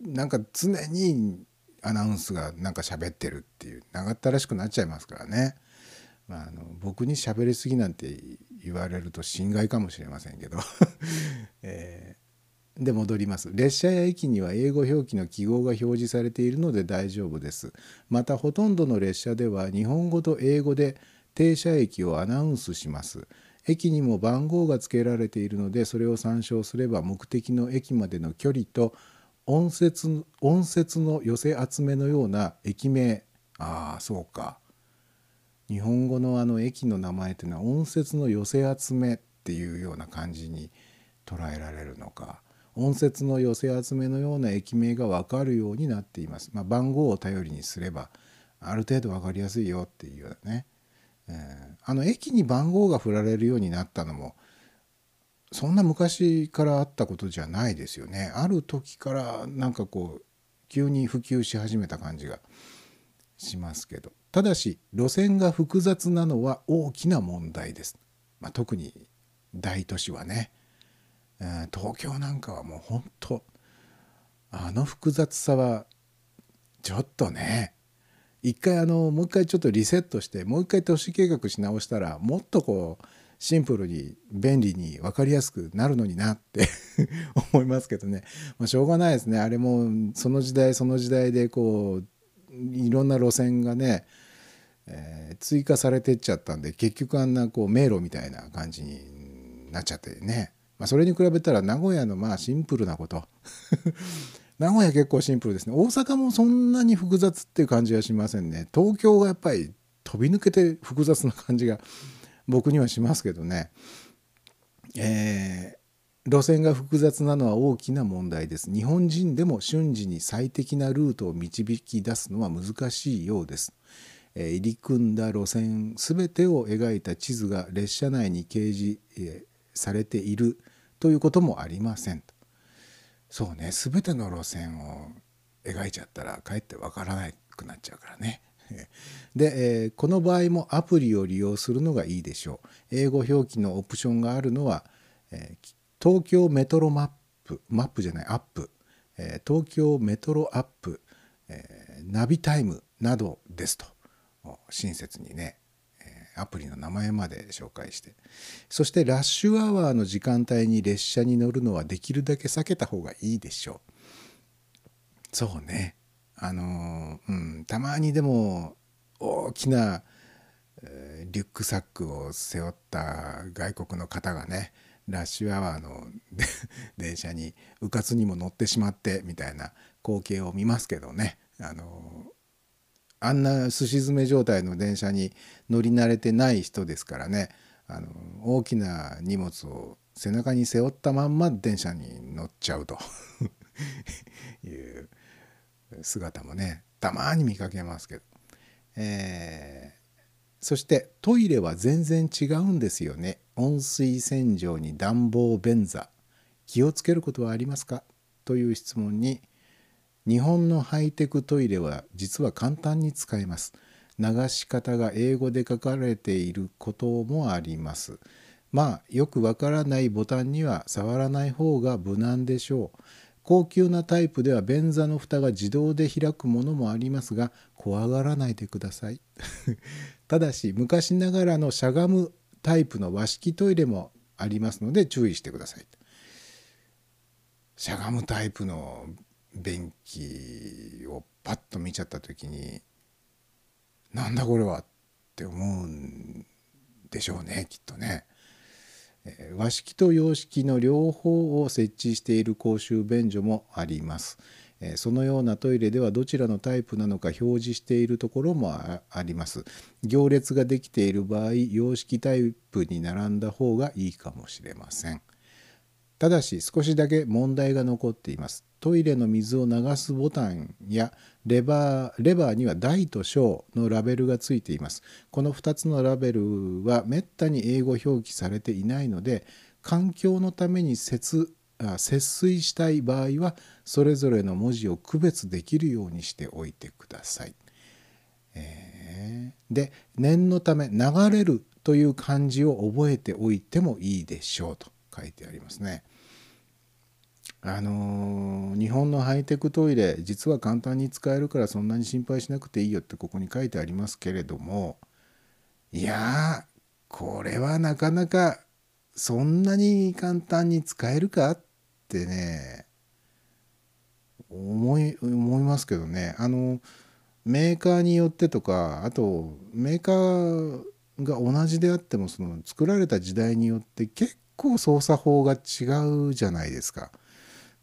なんか常にアナウンスがなんか喋ってるっていう長ったらしくなっちゃいますからね。まあ、あの僕に喋りすぎなんて言われると心外かもしれませんけど、*laughs* えーで戻ります。列車や駅には英語表記の記号が表示されているので大丈夫です。またほとんどの列車では日本語と英語で停車駅をアナウンスします。駅にも番号が付けられているのでそれを参照すれば目的の駅までの距離と音節音節の寄せ集めのような駅名。ああそうか。日本語のあの駅の名前っていうのは音節の寄せ集めっていうような感じに捉えられるのか。音節の寄せ集めのような駅名が分かるようになっています、まあ、番号を頼りにすればある程度分かりやすいよっていうようなね、えーあの駅に番号が振られるようになったのもそんな昔からあったことじゃないですよね。ある時からなんかこう急に普及し始めた感じがしますけど。ただし路線が複雑なのは大きな問題です、まあ、特に大都市はね、えー東京なんかはもう本当あの複雑さはちょっとね一回あのもう一回ちょっとリセットしてもう一回都市計画し直したらもっとこうシンプルに便利に分かりやすくなるのになって *laughs* 思いますけどね、まあ、しょうがないですね。あれもその時代その時代でこういろんな路線がね、えー追加されてっちゃったんで結局あんなこう迷路みたいな感じになっちゃってね、まあ、それに比べたら名古屋のまあシンプルなこと。名古屋結構シンプルですね。大阪もそんなに複雑っていう感じはしませんね。東京がやっぱり飛び抜けて複雑な感じが僕にはしますけどね。えー路線が複雑なのは大きな問題です。日本人でも瞬時に最適なルートを導き出すのは難しいようです、えー入り組んだ路線全てを描いた地図が列車内に掲示、えーされているということもありませんそうね全ての路線を描いちゃったらかえってわからなくなっちゃうからね。*laughs* で、えーこの場合もアプリを利用するのがいいでしょう。英語表記のオプションがあるのは、えー東京メトロマップマップじゃないアップ、えー東京メトロアップ、えナビタイムなどですと親切にねアプリの名前まで紹介して。そしてラッシュアワーの時間帯に列車に乗るのはできるだけ避けた方がいいでしょう。そうね。あのうん。たまにでも大きな、えーリュックサックを背負った外国の方がねラッシュアワーの *laughs* 電車にうかつにも乗ってしまってみたいな光景を見ますけどね。あのあんなすし詰め状態の電車に乗り慣れてない人ですからね。あの大きな荷物を背中に背負ったまんま電車に乗っちゃうと。*laughs* いう姿もねたまに見かけますけど、えーそしてトイレは全然違うんですよね。温水洗浄に暖房便座。気をつけることはありますか？という質問に日本のハイテクトイレは実は簡単に使えます。流し方が英語で書かれていることもあります。まあよくわからないボタンには触らない方が無難でしょう。高級なタイプでは便座の蓋が自動で開くものもありますが怖がらないでください。*laughs* ただし昔ながらのしゃがむタイプの和式トイレもありますので注意してくださいしゃがむタイプの便器をパッと見ちゃった時になんだこれはって思うんでしょうねきっとね。和式と洋式の両方を設置している公衆便所もあります。えそのようなトイレではどちらのタイプなのか表示しているところもああります。行列ができている場合洋式タイプに並んだ方がいいかもしれません。ただし少しだけ問題が残っています。トイレの水を流すボタンやレバーレバーには大と小のラベルがついています。この2つのラベルはめったに英語表記されていないので環境のために節節水したい場合はそれぞれの文字を区別できるようにしておいてください。えーで念のため流れるという漢字を覚えておいてもいいでしょうと書いてありますね。あのー日本のハイテクトイレ実は簡単に使えるからそんなに心配しなくていいよってここに書いてありますけれどもいやこれはなかなかそんなに簡単に使えるかってね思い思いますけどねあのメーカーによってとかあとメーカーが同じであってもその作られた時代によって結構操作法が違うじゃないですか。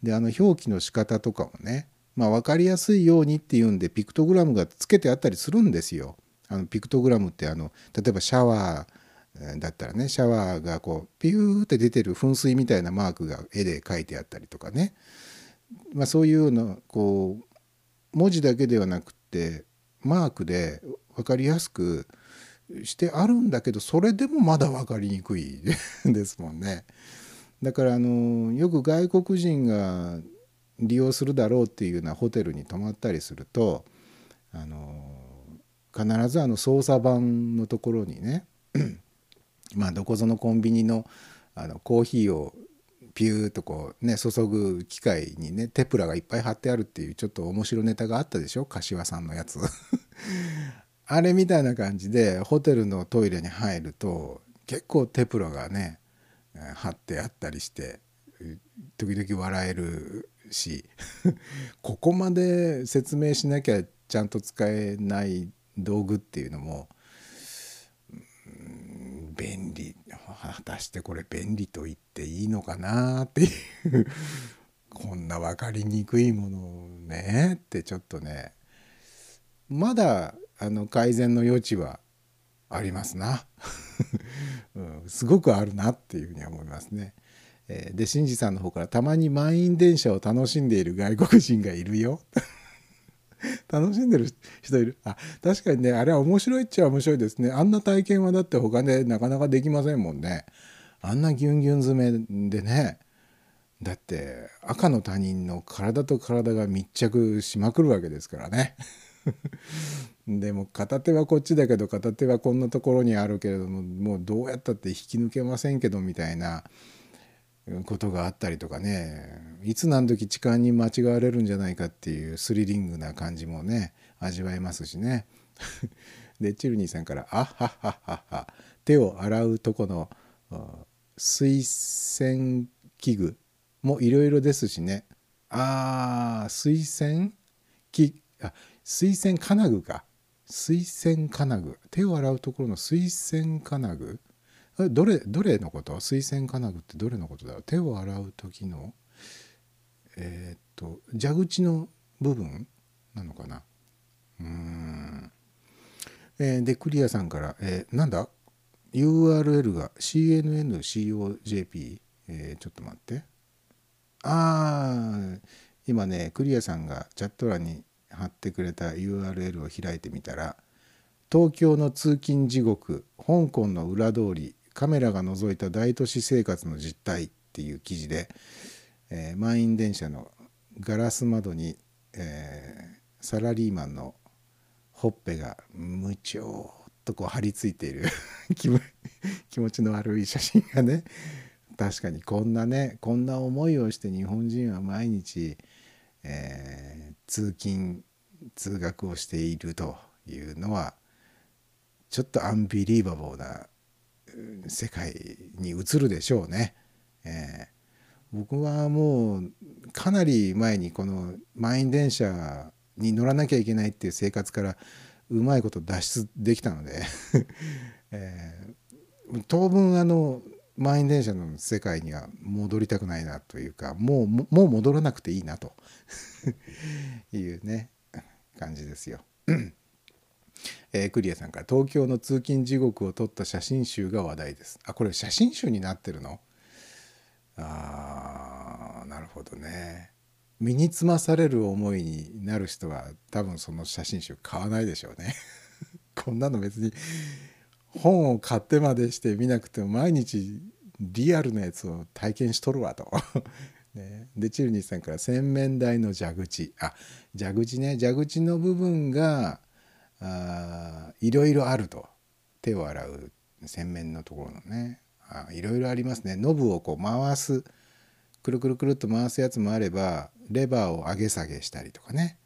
であの表記の仕方とかもね、まあ、分かりやすいようにっていうんでピクトグラムがつけてあったりするんですよ。あのピクトグラムってあの例えばシャワーだったらねシャワーがこうピューって出てる噴水みたいなマークが絵で描いてあったりとかね、まあ、そういうのこう文字だけではなくってマークで分かりやすくしてあるんだけどそれでもまだ分かりにくいですもんね。だからあのよく外国人が利用するだろうっていうようなホテルに泊まったりするとあの必ずあの操作盤のところにね *clears throat* まあどこぞのコンビニのあのコーヒーをピューッとこうね注ぐ機械にねテプラがいっぱい貼ってあるっていうちょっと面白ネタがあったでしょ？柏さんのやつ *laughs* あれみたいな感じでホテルのトイレに入ると結構テプラがね貼ってあったりして時々笑えるし *laughs* ここまで説明しなきゃちゃんと使えない道具っていうのも便利果たしてこれ便利と言っていいのかなっていうこんな分かりにくいものをねってちょっとねまだあの改善の余地はありますな、*laughs* うん、すごくあるなっていうふうには思いますね。えーで新次さんの方からたまに満員電車を楽しんでいる外国人がいるよ。*laughs* 楽しんでる人いる。あ確かにねあれは面白いっちゃ面白いですね。あんな体験はだって他でなかなかできませんもんね。あんなギュンギュン詰めでね。だって赤の他人の体と体が密着しまくるわけですからね。*laughs* でも片手はこっちだけど片手はこんなところにあるけれどももうどうやったって引き抜けませんけどみたいなことがあったりとかね。いつ何時痴漢に間違われるんじゃないかっていうスリリングな感じもね味わえますしね。*laughs* でチルニーさんから「あっはっはっはは手を洗うとこの水洗器具もいろいろですしね。あー水洗器あ水洗金具か。水洗金具。手を洗うところの水洗金具。どれどれのこと？水洗金具ってどれのことだろう？手を洗う時のえーっと蛇口の部分なのかな？うん、えーでクリアさんから、えーなんだ？URL が CNNCOJP、えーちょっと待って。ああ今ねクリアさんがチャット欄に貼ってくれた URL を開いてみたら東京の通勤地獄香港の裏通りカメラが覗いた大都市生活の実態っていう記事で、えー満員電車のガラス窓に、えーサラリーマンのほっぺがむちょっとこう張り付いている *laughs* 気持ちの悪い写真がね確かにこんなねこんな思いをして日本人は毎日、えー通勤通学をしているというのはちょっとアンビリーバボーな世界に移るでしょうね。えー僕はもうかなり前にこの満員電車に乗らなきゃいけないっていう生活からうまいこと脱出できたので、*laughs* えー当分あの満員電車の世界には戻りたくないなというかもうもう戻らなくていいなと *laughs* いうね感じですよ。*clears throat* えークリアさんから東京の通勤地獄を撮った写真集が話題です。あこれ写真集になってるの？あーなるほどね。身につまされる思いになる人は多分その写真集買わないでしょうね。*laughs* こんなの別に本を買ってまでして見なくても毎日リアルなやつを体験しとるわと。*laughs* ね、でチルニーさんから洗面台の蛇口。あ蛇口ね。蛇口の部分があいろいろあると。手を洗う洗面のところのね。あいろいろありますね。ノブをこう回すくるくるくるっと回すやつもあればレバーを上げ下げしたりとかね。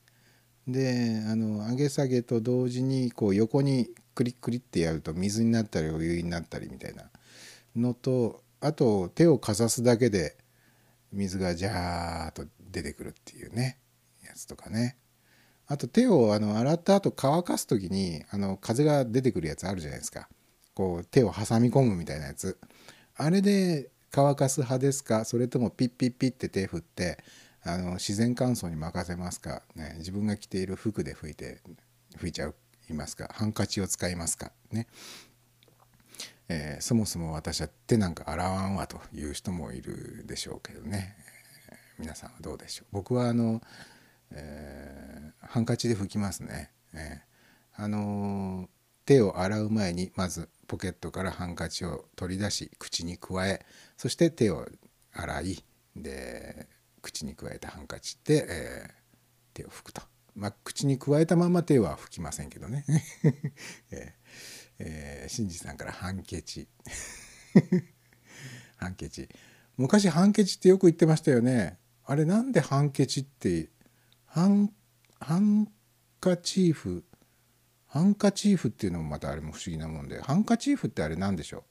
であの上げ下げと同時にこう横にクリックリってやると水になったりお湯になったりみたいなのとあと手をかざすだけで水がジャーっと出てくるっていうねやつとかね。あと手をあの洗った後乾かす時にあの風が出てくるやつあるじゃないですか。こう手を挟み込むみたいなやつ。あれで乾かす派ですか？それともピッピッピッって手振ってあの自然乾燥に任せますか、ね、自分が着ている服で拭いて拭いちゃいますか？ハンカチを使いますか？ね。えーそもそも私は手なんか洗わんわという人もいるでしょうけどね、えー皆さんはどうでしょう僕はあの、えーハンカチで拭きますね、えーあの手を洗う前にまずポケットからハンカチを取り出し口に加えそして手を洗いで口に加えたハンカチで、えー手を拭くと。まあ、口に加えたまま手は拭きませんけどね。*laughs* えーえー、さんからハンケチ。*laughs* ハンケチ。昔ハンケチってよく言ってましたよね。あれなんでハンケチってハンハンカチーフハンカチーフっていうのもまたあれも不思議なもんでハンカチーフってあれなんでしょ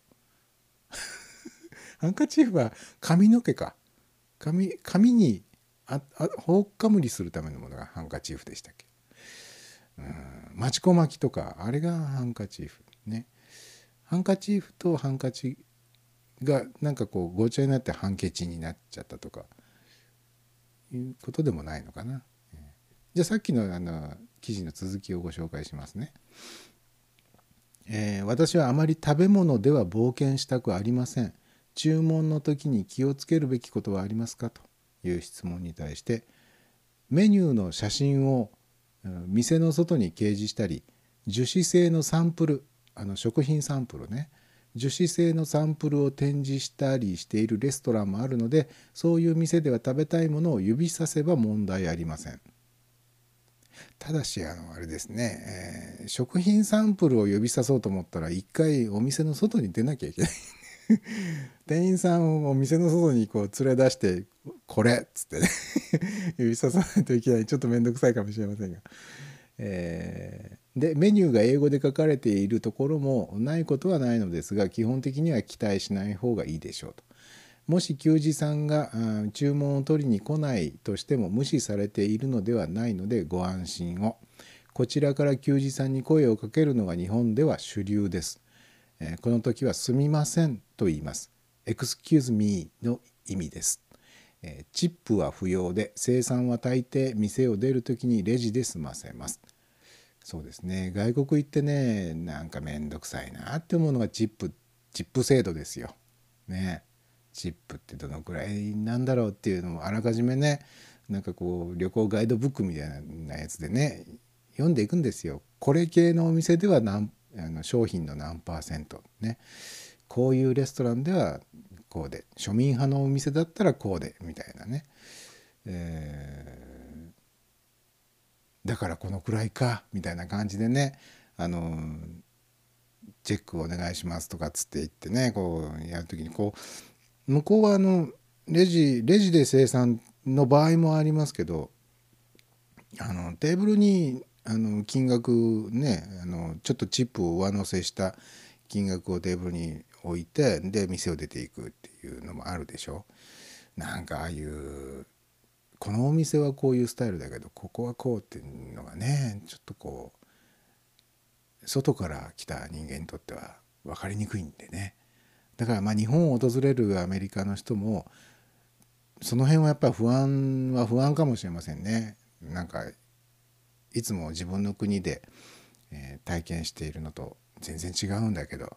う？*laughs* ハンカチーフは髪の毛か。髪髪にああほっかむりするためのものがハンカチーフでしたっけ？うんマチコ巻きとかあれがハンカチーフ。ねハンカチーフとハンカチがなんかこうごちゃになってハンケチになっちゃったとかいうことでもないのかな。じゃあさっきのあの記事の続きをご紹介しますね。えー私はあまり食べ物では冒険したくありません。注文の時に気をつけるべきことはありますかという質問に対してメニューの写真を店の外に掲示したり樹脂製のサンプルあの食品サンプルね。樹脂製のサンプルを展示したりしているレストランもあるのでそういう店では食べたいものを指させば問題ありません。ただしあのあれですね、えー食品サンプルを指さそうと思ったら一回お店の外に出なきゃいけない。*laughs* 店員さんをお店の外にこう連れ出して「これ」っつってね。*laughs* 指ささないといけない。ちょっと面倒くさいかもしれませんが、えーでメニューが英語で書かれているところもないことはないのですが基本的には期待しない方がいいでしょうと。もし給仕さんが注文を取りに来ないとしても無視されているのではないのでご安心を。こちらから給仕さんに声をかけるのが日本では主流です、えーこの時は「すみません」と言います「excuse me」の意味です、えーチップは不要で生産は大抵店を出る時にレジで済ませます。そうですね。外国行ってねなんかめんどくさいなって思うのがチップチップ制度ですよ。ね。チップってどのくらいなんだろうっていうのもあらかじめねなんかこう旅行ガイドブックみたいなやつでね読んでいくんですよ。これ系のお店では何あの商品の何パーセント。ね。こういうレストランではこうで。庶民派のお店だったらこうでみたいなね、えーだからこのくらいかみたいな感じでねあのチェックお願いしますとかっつって言ってねこうやる時にこう向こうはあのレジレジで生産の場合もありますけどあのテーブルにあの金額ねあのちょっとチップを上乗せした金額をテーブルに置いてで店を出ていくっていうのもあるでしょ。なんかああいうこのお店はこういうスタイルだけどここはこうっていうのがねちょっとこう外から来た人間にとっては分かりにくいんでねだからまあ日本を訪れるアメリカの人もその辺はやっぱ不安は不安かもしれませんね。なんかいつも自分の国で、え体験しているのと全然違うんだけど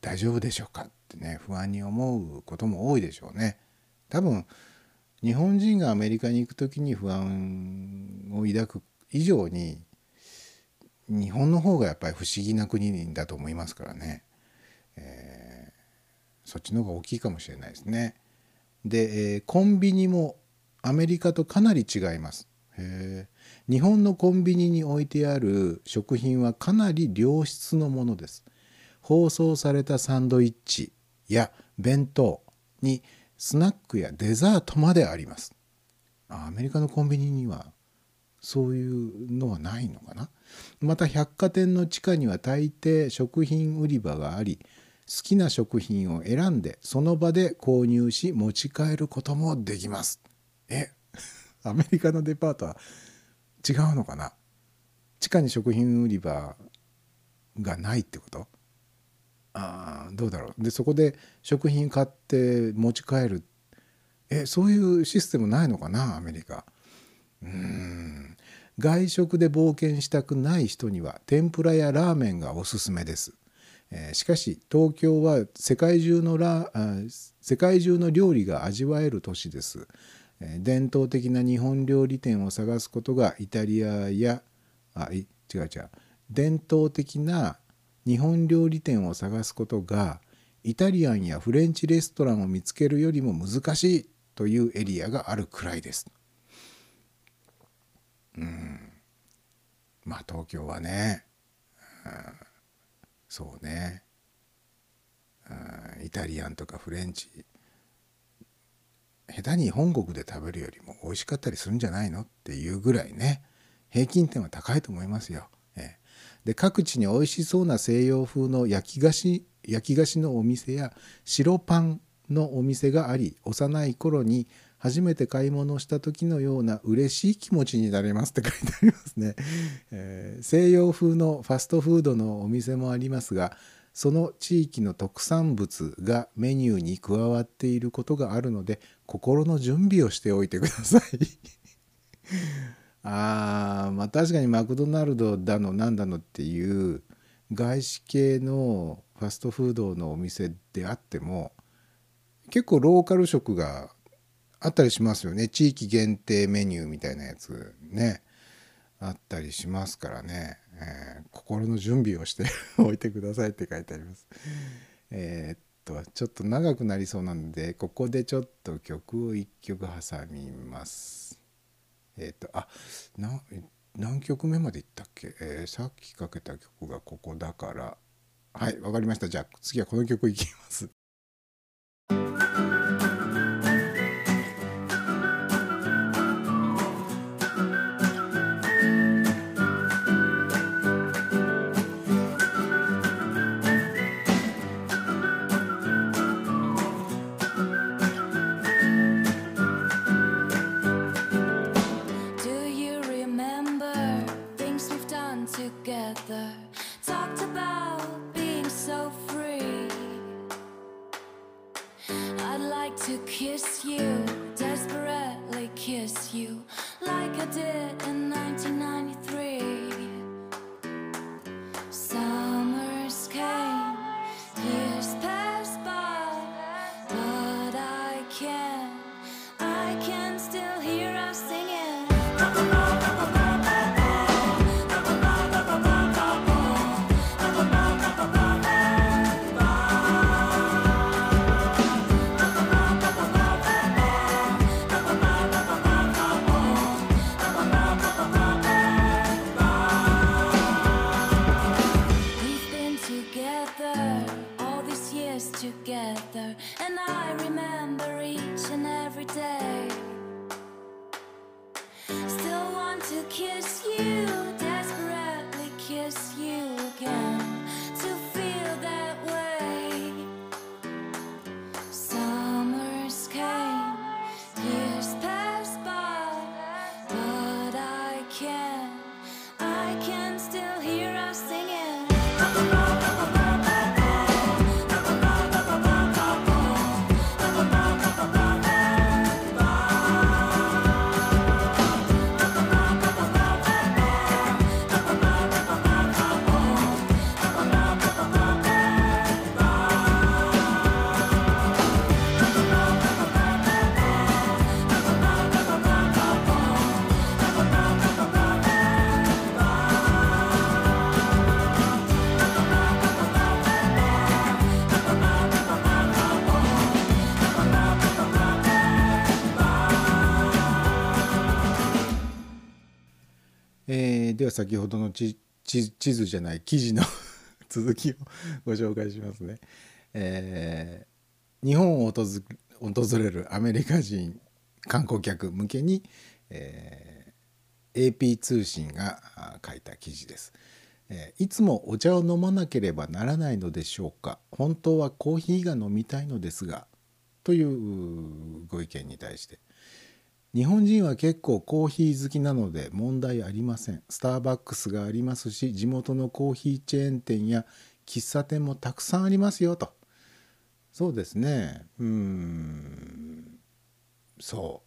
大丈夫でしょうかってね不安に思うことも多いでしょうね。多分日本人がアメリカに行く時に不安を抱く以上に日本の方がやっぱり不思議な国だと思いますからね、えーそっちの方が大きいかもしれないですね。で、えーコンビニもアメリカとかなり違います。へ日本のコンビニに置いてある食品はかなり良質のものです。包装されたサンドイッチや弁当にスナックやデザートまであります。アメリカのコンビニにはそういうのはないのかな。また百貨店の地下には大抵食品売り場があり好きな食品を選んでその場で購入し持ち帰ることもできます。えアメリカのデパートは違うのかな。地下に食品売り場がないってこと？あどうだろう。でそこで食品買って持ち帰る。えそういうシステムないのかなアメリカ。うん。外食で冒険したくない人には天ぷらやラーメンがおすすめです、えーしかし東京は世界中のラあ世界中の料理が味わえる都市です、えー伝統的な日本料理店を探すことがイタリアやあい違う違う。伝統的な日本料理店を探すことがイタリアンやフレンチレストランを見つけるよりも難しいというエリアがあるくらいです。まあ東京はね、うん。そうね、うん。イタリアンとかフレンチ。下手に本国で食べるよりも美味しかったりするんじゃないの？っていうぐらいね。平均点は高いと思いますよ。で各地に美味しそうな西洋風の焼き菓子焼き菓子のお店や白パンのお店があり幼い頃に初めて買い物した時のような嬉しい気持ちになれますって書いてありますね、えー西洋風のファストフードのお店もありますがその地域の特産物がメニューに加わっていることがあるので心の準備をしておいてください。あまあ確かにマクドナルドだのなんだのっていう外資系のファストフードのお店であっても結構ローカル食があったりしますよね地域限定メニューみたいなやつねあったりしますからね、えー心の準備をして *laughs* おいてくださいって書いてあります。えーっとちょっと長くなりそうなのでここでちょっと曲を1曲挟みます。えーっとあな何曲目までいったっけ、えーさっきかけた曲がここだから。はいわかりました。じゃあ次はこの曲いきます。では先ほどの地地地図じゃない記事の *laughs* 続きをご紹介しますね。えー日本を訪れ訪れるアメリカ人観光客向けに、えー AP 通信が書いた記事です。えーいつもお茶を飲まなければならないのでしょうか本当はコーヒーが飲みたいのですがというご意見に対して日本人は結構コーヒー好きなので問題ありません。スターバックスがありますし地元のコーヒーチェーン店や喫茶店もたくさんありますよと。そうですね。うん。そ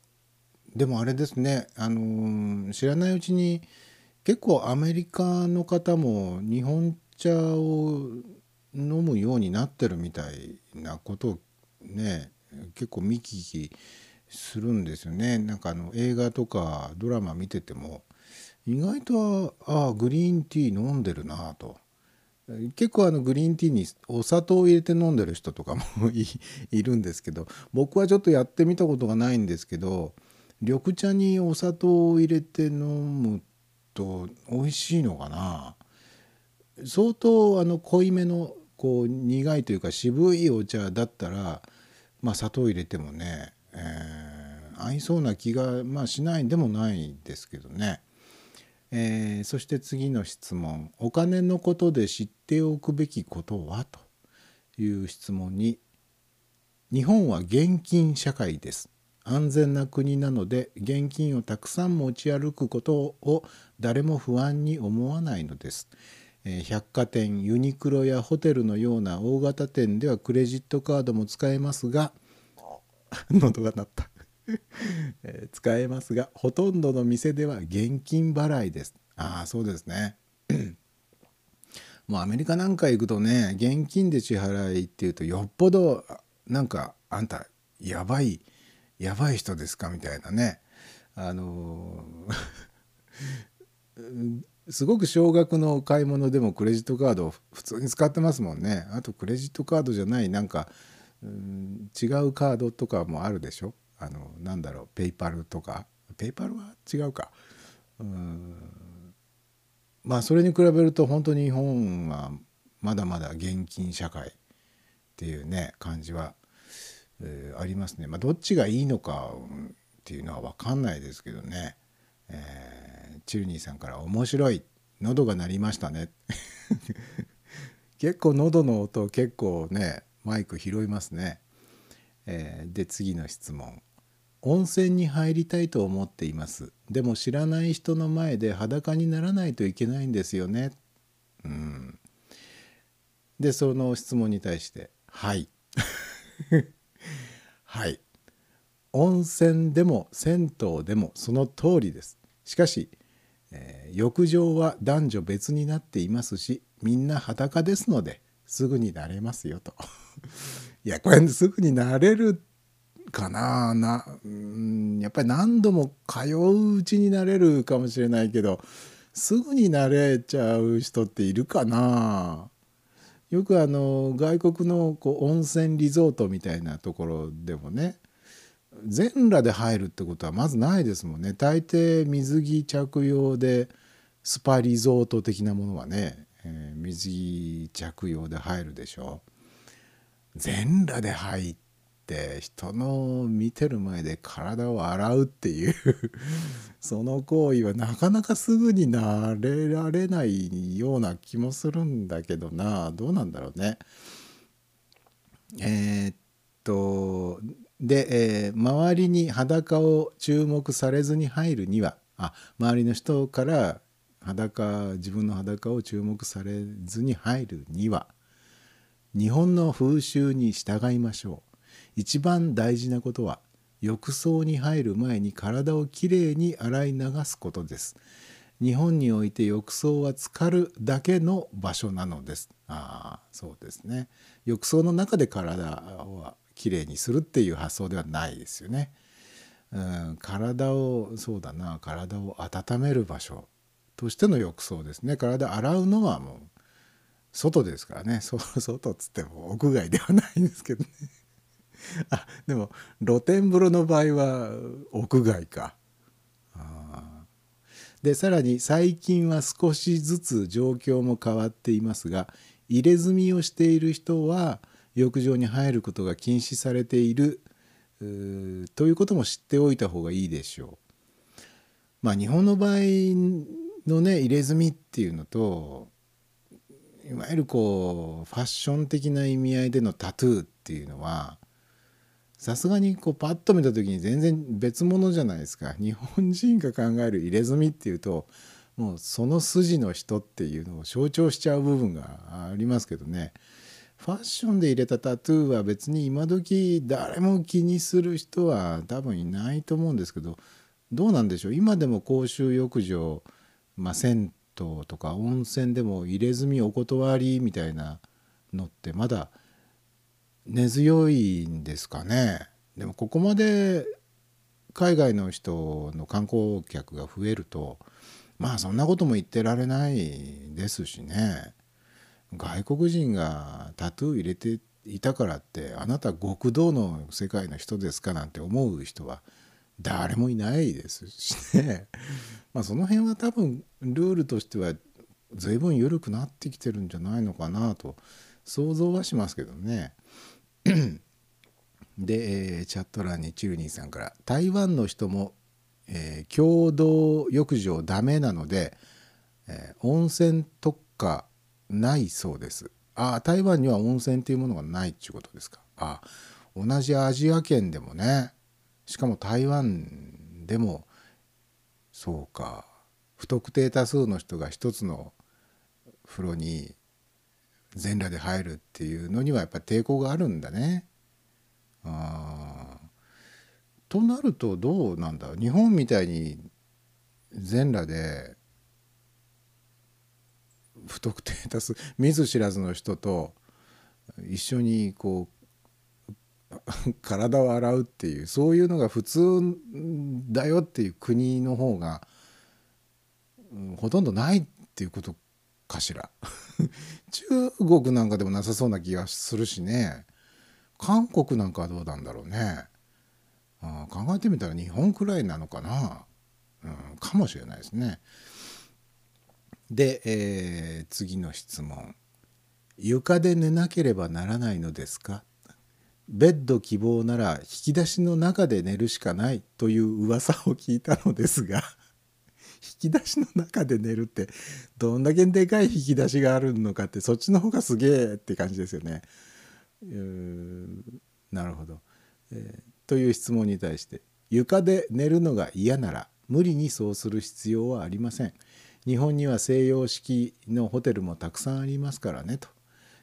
う。でもあれですね。あの知らないうちに結構アメリカの方も日本茶を飲むようになってるみたいなことをね結構見聞きするんですよね。なんかあの映画とかドラマ見てても意外とああグリーンティー飲んでるなと。結構あのグリーンティーにお砂糖を入れて飲んでる人とかも *laughs* いいるんですけど僕はちょっとやってみたことがないんですけど緑茶にお砂糖を入れて飲むと美味しいのかな。相当あの濃いめのこう苦いというか渋いお茶だったらまあ砂糖入れてもね、えー合いそうな気がまあしないでもないですけどね。えーそして次の質問「お金のことで知っておくべきことは?」という質問に「日本は現金社会です」安全な国なので現金をたくさん持ち歩くことを誰も不安に思わないのです。え百貨店ユニクロやホテルのような大型店ではクレジットカードも使えますが *laughs* 喉が鳴った、*laughs* え使えますがほとんどの店では現金払いです。ああそうですね。*coughs* もうアメリカなんか行くとね現金で支払いっていうとよっぽどなんかあんたやばいやばい人ですか？みたいなね。あのー *laughs* すごく少額の買い物でもクレジットカードを普通に使ってますもんね。あとクレジットカードじゃないなんかうん違うカードとかもあるでしょ？あのなんだろうペイパルとか。ペイパルは違うか。うん。まあそれに比べると本当に日本はまだまだ現金社会っていうね感じは、えーありますね。まあ、どっちがいいのかっていうのは分かんないですけどね、えーチルニーさんから「面白い。喉が鳴りましたね」*laughs* 結構喉の音結構ねマイク拾いますね。えーで次の質問。温泉に入りたいと思っています。でも知らない人の前で裸にならないといけないんですよね。うん。でその質問に対して「はい」*laughs* はい。温泉でも銭湯でもその通りです。しかし、えー浴場は男女別になっていますしみんな裸ですのですぐになれますよと。*laughs* いやこれすぐになれるってかななやっぱり何度も通ううちになれるかもしれないけどすぐになれちゃう人っているかな。よくあの外国のこう温泉リゾートみたいなところでもね全裸で入るってことはまずないですもんね。大抵水着着用でスパリゾート的なものはね、えー水着着用で入るでしょ。全裸で入って人の見てる前で体を洗うっていう *laughs* その行為はなかなかすぐになれられないような気もするんだけどなどうなんだろうね。えーっとで、えー周りに裸を注目されずに入るにはあ周りの人から裸自分の裸を注目されずに入るには日本の風習に従いましょう一番大事なことは浴槽に入る前に体をきれいに洗い流すことです。日本において浴槽は浸かるだけの場所なのです。ああそうですね。浴槽の中で体をきれいにするっていう発想ではないですよね、うん、体をそうだな体を温める場所としての浴槽ですね。体洗うのはもう外ですからね。そ外っつっても屋外ではないんですけどね。*laughs* あでも露天風呂の場合は屋外かでさらに最近は少しずつ状況も変わっていますが入れ墨をしている人は浴場に入ることが禁止されているということも知っておいた方がいいでしょう。まあ日本の場合のね入れ墨っていうのといわゆるこうファッション的な意味合いでのタトゥーっていうのはさすがにこうパッと見た時に全然別物じゃないですか。日本人が考える入れ墨っていうともうその筋の人っていうのを象徴しちゃう部分がありますけどね。ファッションで入れたタトゥーは別に今時誰も気にする人は多分いないと思うんですけどどうなんでしょう？今でも公衆浴場、まあ、銭湯とか温泉でも入れ墨お断りみたいなのってまだ根強いんですかね。でもここまで海外の人の観光客が増えるとまあそんなことも言ってられないですしね。外国人がタトゥー入れていたからってあなた極道の世界の人ですかなんて思う人は誰もいないですしね。*laughs* まあその辺は多分ルールとしては随分緩くなってきてるんじゃないのかなと想像はしますけどね。*clears throat* で、えーチャット欄にチルニーさんから「台湾の人も、えー共同浴場ダメなので、えー温泉特化ないそうです」ああ台湾には温泉っていうものがないっていうことですか。あ同じアジア圏でもねしかも台湾でもそうか不特定多数の人が一つの風呂に全裸で入るっていうのにはやっぱ抵抗があるんだね。となるとどうなんだ日本みたいに全裸で不特定多数見ず知らずの人と一緒にこう体を洗うっていうそういうのが普通だよっていう国の方が、ほとんどないっていうことかしら。*laughs* 中国なんかでもなさそうな気がするしね。韓国なんかはどうなんだろうね。あ考えてみたら日本くらいなのかな、うん、かもしれないですね。で、えー次の質問「床で寝なければならないのですか?」ベッド希望なら引き出しの中で寝るしかないという噂を聞いたのですが。引き出しの中で寝るってどんだけでかい引き出しがあるのかってそっちの方がすげえって感じですよね。うーんなるほど、えーという質問に対して床で寝るのが嫌なら無理にそうする必要はありません。日本には西洋式のホテルもたくさんありますからねと。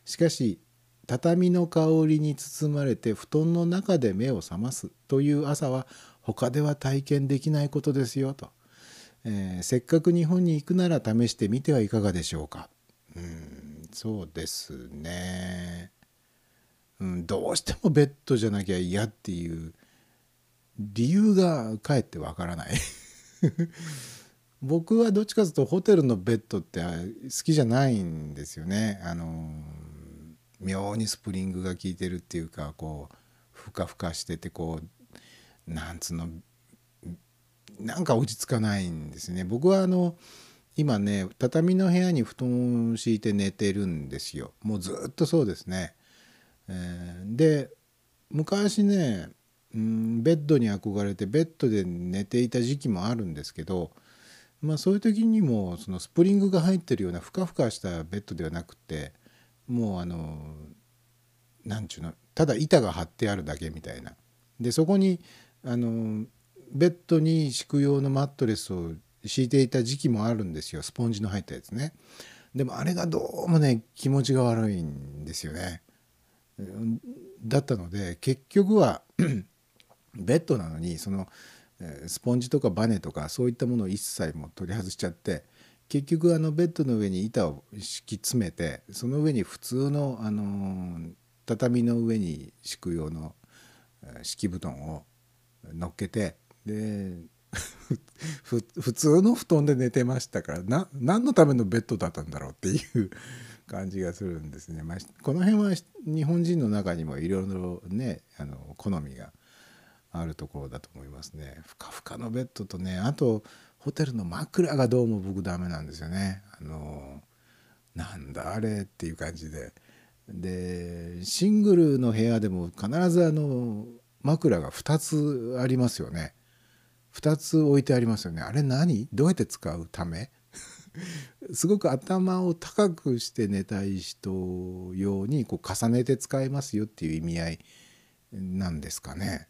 しかし畳の香りに包まれて布団の中で目を覚ますという朝は他では体験できないことですよと。えーせっかく日本に行くなら試してみてはいかがでしょうか。うんそうですね、うん。どうしてもベッドじゃなきゃ嫌っていう理由がかえってわからない。*laughs* 僕はどっちかというとホテルのベッドって好きじゃないんですよね。あの妙にスプリングが効いてるっていうかこうふかふかしててこうなんつうのなんか落ち着かないんですね。僕はあの今ね畳の部屋に布団を敷いて寝てるんですよ。もうずっとそうですね。えーで昔ね、うん、ベッドに憧れてベッドで寝ていた時期もあるんですけど、まあ、そういう時にもそのスプリングが入ってるようなふかふかしたベッドではなくてもうあのなんちゅうのただ板が張ってあるだけみたいな。でそこにあのベッドに敷く用のマットレスを敷いていた時期もあるんですよスポンジの入ったやつね。でもあれがどうもね気持ちが悪いんですよね。うんだったので結局は *clears throat* ベッドなのにそのえスポンジとかバネとかそういったものを一切もう取り外しちゃって結局あのベッドの上に板を敷き詰めてその上に普通の、あのー畳の上に敷く用の敷布団を乗っけてで *laughs* 普通の布団で寝てましたからな何のためのベッドだったんだろうっていう *laughs* 感じがするんですね。まあ、この辺は日本人の中にもいろいろねあの好みがあるところだと思いますね。ふかふかのベッドとねあとホテルの枕がどうも僕ダメなんですよねあのなんだあれっていう感じででシングルの部屋でも必ずあの枕が2つありますよね2つ置いてありますよね。あれ何？どうやって使うため？*laughs* すごく頭を高くして寝たい人用にこう重ねて使えますよっていう意味合いなんですかね。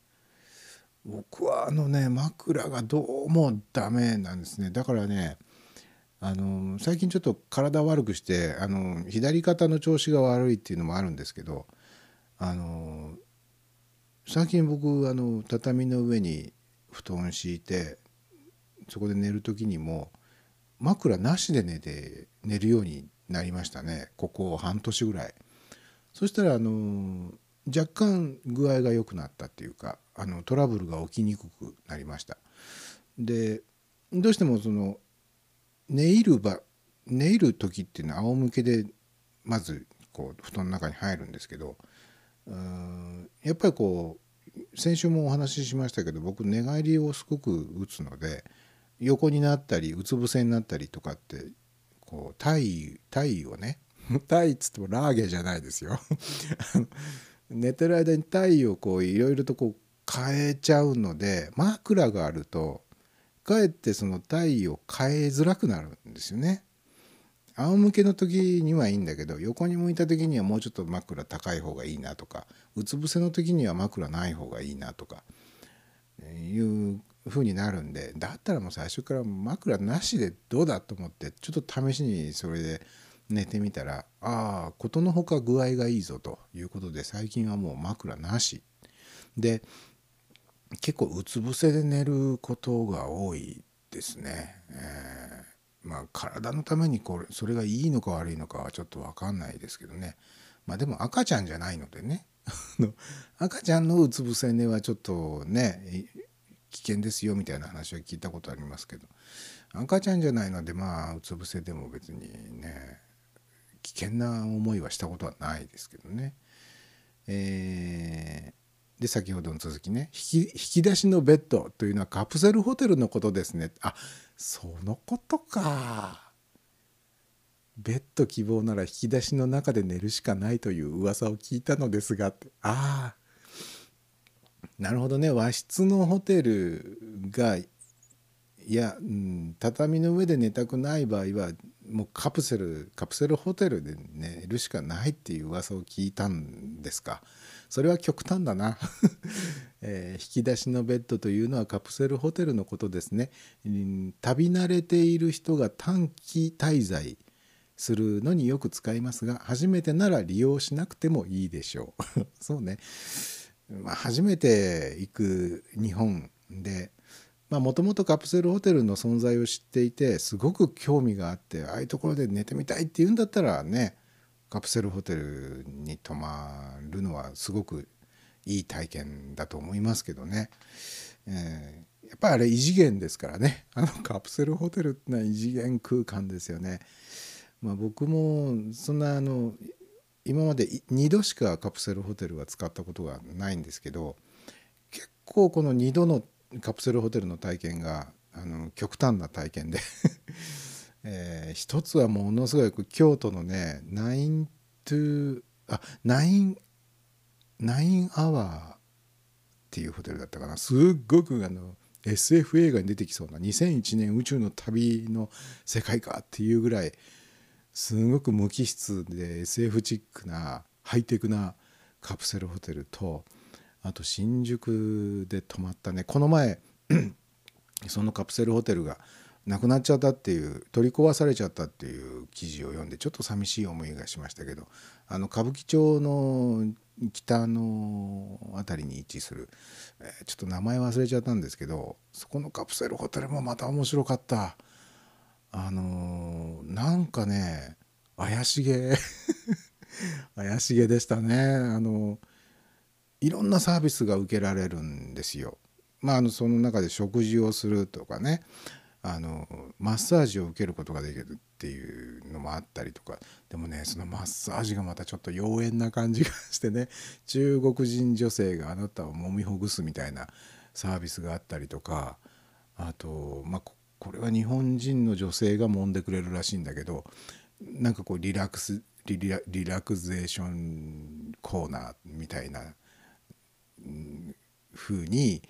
僕はあのね枕がどうもダメなんですね。だからねあの最近ちょっと体悪くしてあの左肩の調子が悪いっていうのもあるんですけどあの最近僕あの畳の上に布団敷いてそこで寝る時にも枕なしで寝て寝るようになりましたねここ半年ぐらい。そしたらあの若干具合が良くなったっていうかあのトラブルが起きにくくなりました。でどうしてもその寝入る場寝入る時っていうのは仰向けでまずこう布団の中に入るんですけどうーんやっぱりこう先週もお話ししましたけど僕寝返りをすごく打つので横になったりうつ伏せになったりとかってこう体位をね *laughs* 体位っつってもラーゲじゃないですよ *laughs* 寝てる間に体位をこういろいろとこう変えちゃうので枕があるとかえってその体位を変えづらくなるんですよね。仰向けの時にはいいんだけど横に向いた時にはもうちょっと枕高い方がいいなとかうつ伏せの時には枕ない方がいいなとかいう風になるんでだったらもう最初から枕なしでどうだと思ってちょっと試しにそれで寝てみたらああことのほか具合がいいぞということで最近はもう枕なしで結構うつ伏せで寝ることが多いですね。えーまあ体のためにこれそれがいいのか悪いのかはちょっと分かんないですけどねまあでも赤ちゃんじゃないのでね赤ちゃんのうつ伏せ寝はちょっとね危険ですよみたいな話は聞いたことありますけど赤ちゃんじゃないのでまあうつ伏せでも別にね危険な思いはしたことはないですけどね。えーで先ほどの続きね。引き引き出しのベッドというのはカプセルホテルのことですね。あそのことか。ベッド希望なら引き出しの中で寝るしかないという噂を聞いたのですがって。ああ。なるほどね。和室のホテルがいや、うん、畳の上で寝たくない場合はもうカプセルカプセルホテルで寝るしかないっていう噂を聞いたんですか。それは極端だな、*laughs* えー引き出しのベッドというのはカプセルホテルのことですね、うん旅慣れている人が短期滞在。するのによく使いますが初めてなら利用しなくてもいいでしょう。*laughs* そうね、まあ、初めて行く日本でもともとカプセルホテルの存在を知っていてすごく興味があってああいうところで寝てみたいっていうんだったらねカプセルホテルに泊まるのはすごくいい体験だと思いますけどね、えーやっぱりあれ異次元ですからね。あのカプセルホテルってのは異次元空間ですよね。まあ、僕もそんなあの今まで2度しかカプセルホテルは使ったことがないんですけど結構この2度のカプセルホテルの体験があの極端な体験で、*laughs* えー一つはものすごい京都のねナイントゥあナインナインアワーっていうホテルだったかな。すっごくあの SF 映画に出てきそうな2001年宇宙の旅の世界かっていうぐらいすごく無機質で SF チックなハイテクなカプセルホテルとあと新宿で泊まったね。この前 *clears throat* そのカプセルホテルがなくなっちゃったっていう取り壊されちゃったっていう記事を読んでちょっと寂しい思いがしましたけどあの歌舞伎町の北の辺りに位置する、えちょっと名前忘れちゃったんですけどそこのカプセルホテルもまた面白かった。あのーなんかね怪しげ。*laughs* 怪しげでしたね。あのいろんなサービスが受けられるんですよ。まあ、あのその中で食事をするとかね。あのマッサージを受けることができるっていうのもあったりとか。でもねそのマッサージがまたちょっと妖艶な感じがしてね。中国人女性があなたを揉みほぐすみたいなサービスがあったりとか。あと、まあ、これは日本人の女性が揉んでくれるらしいんだけどなんかこうリラックスリラリラクゼーションコーナーみたいなうん風に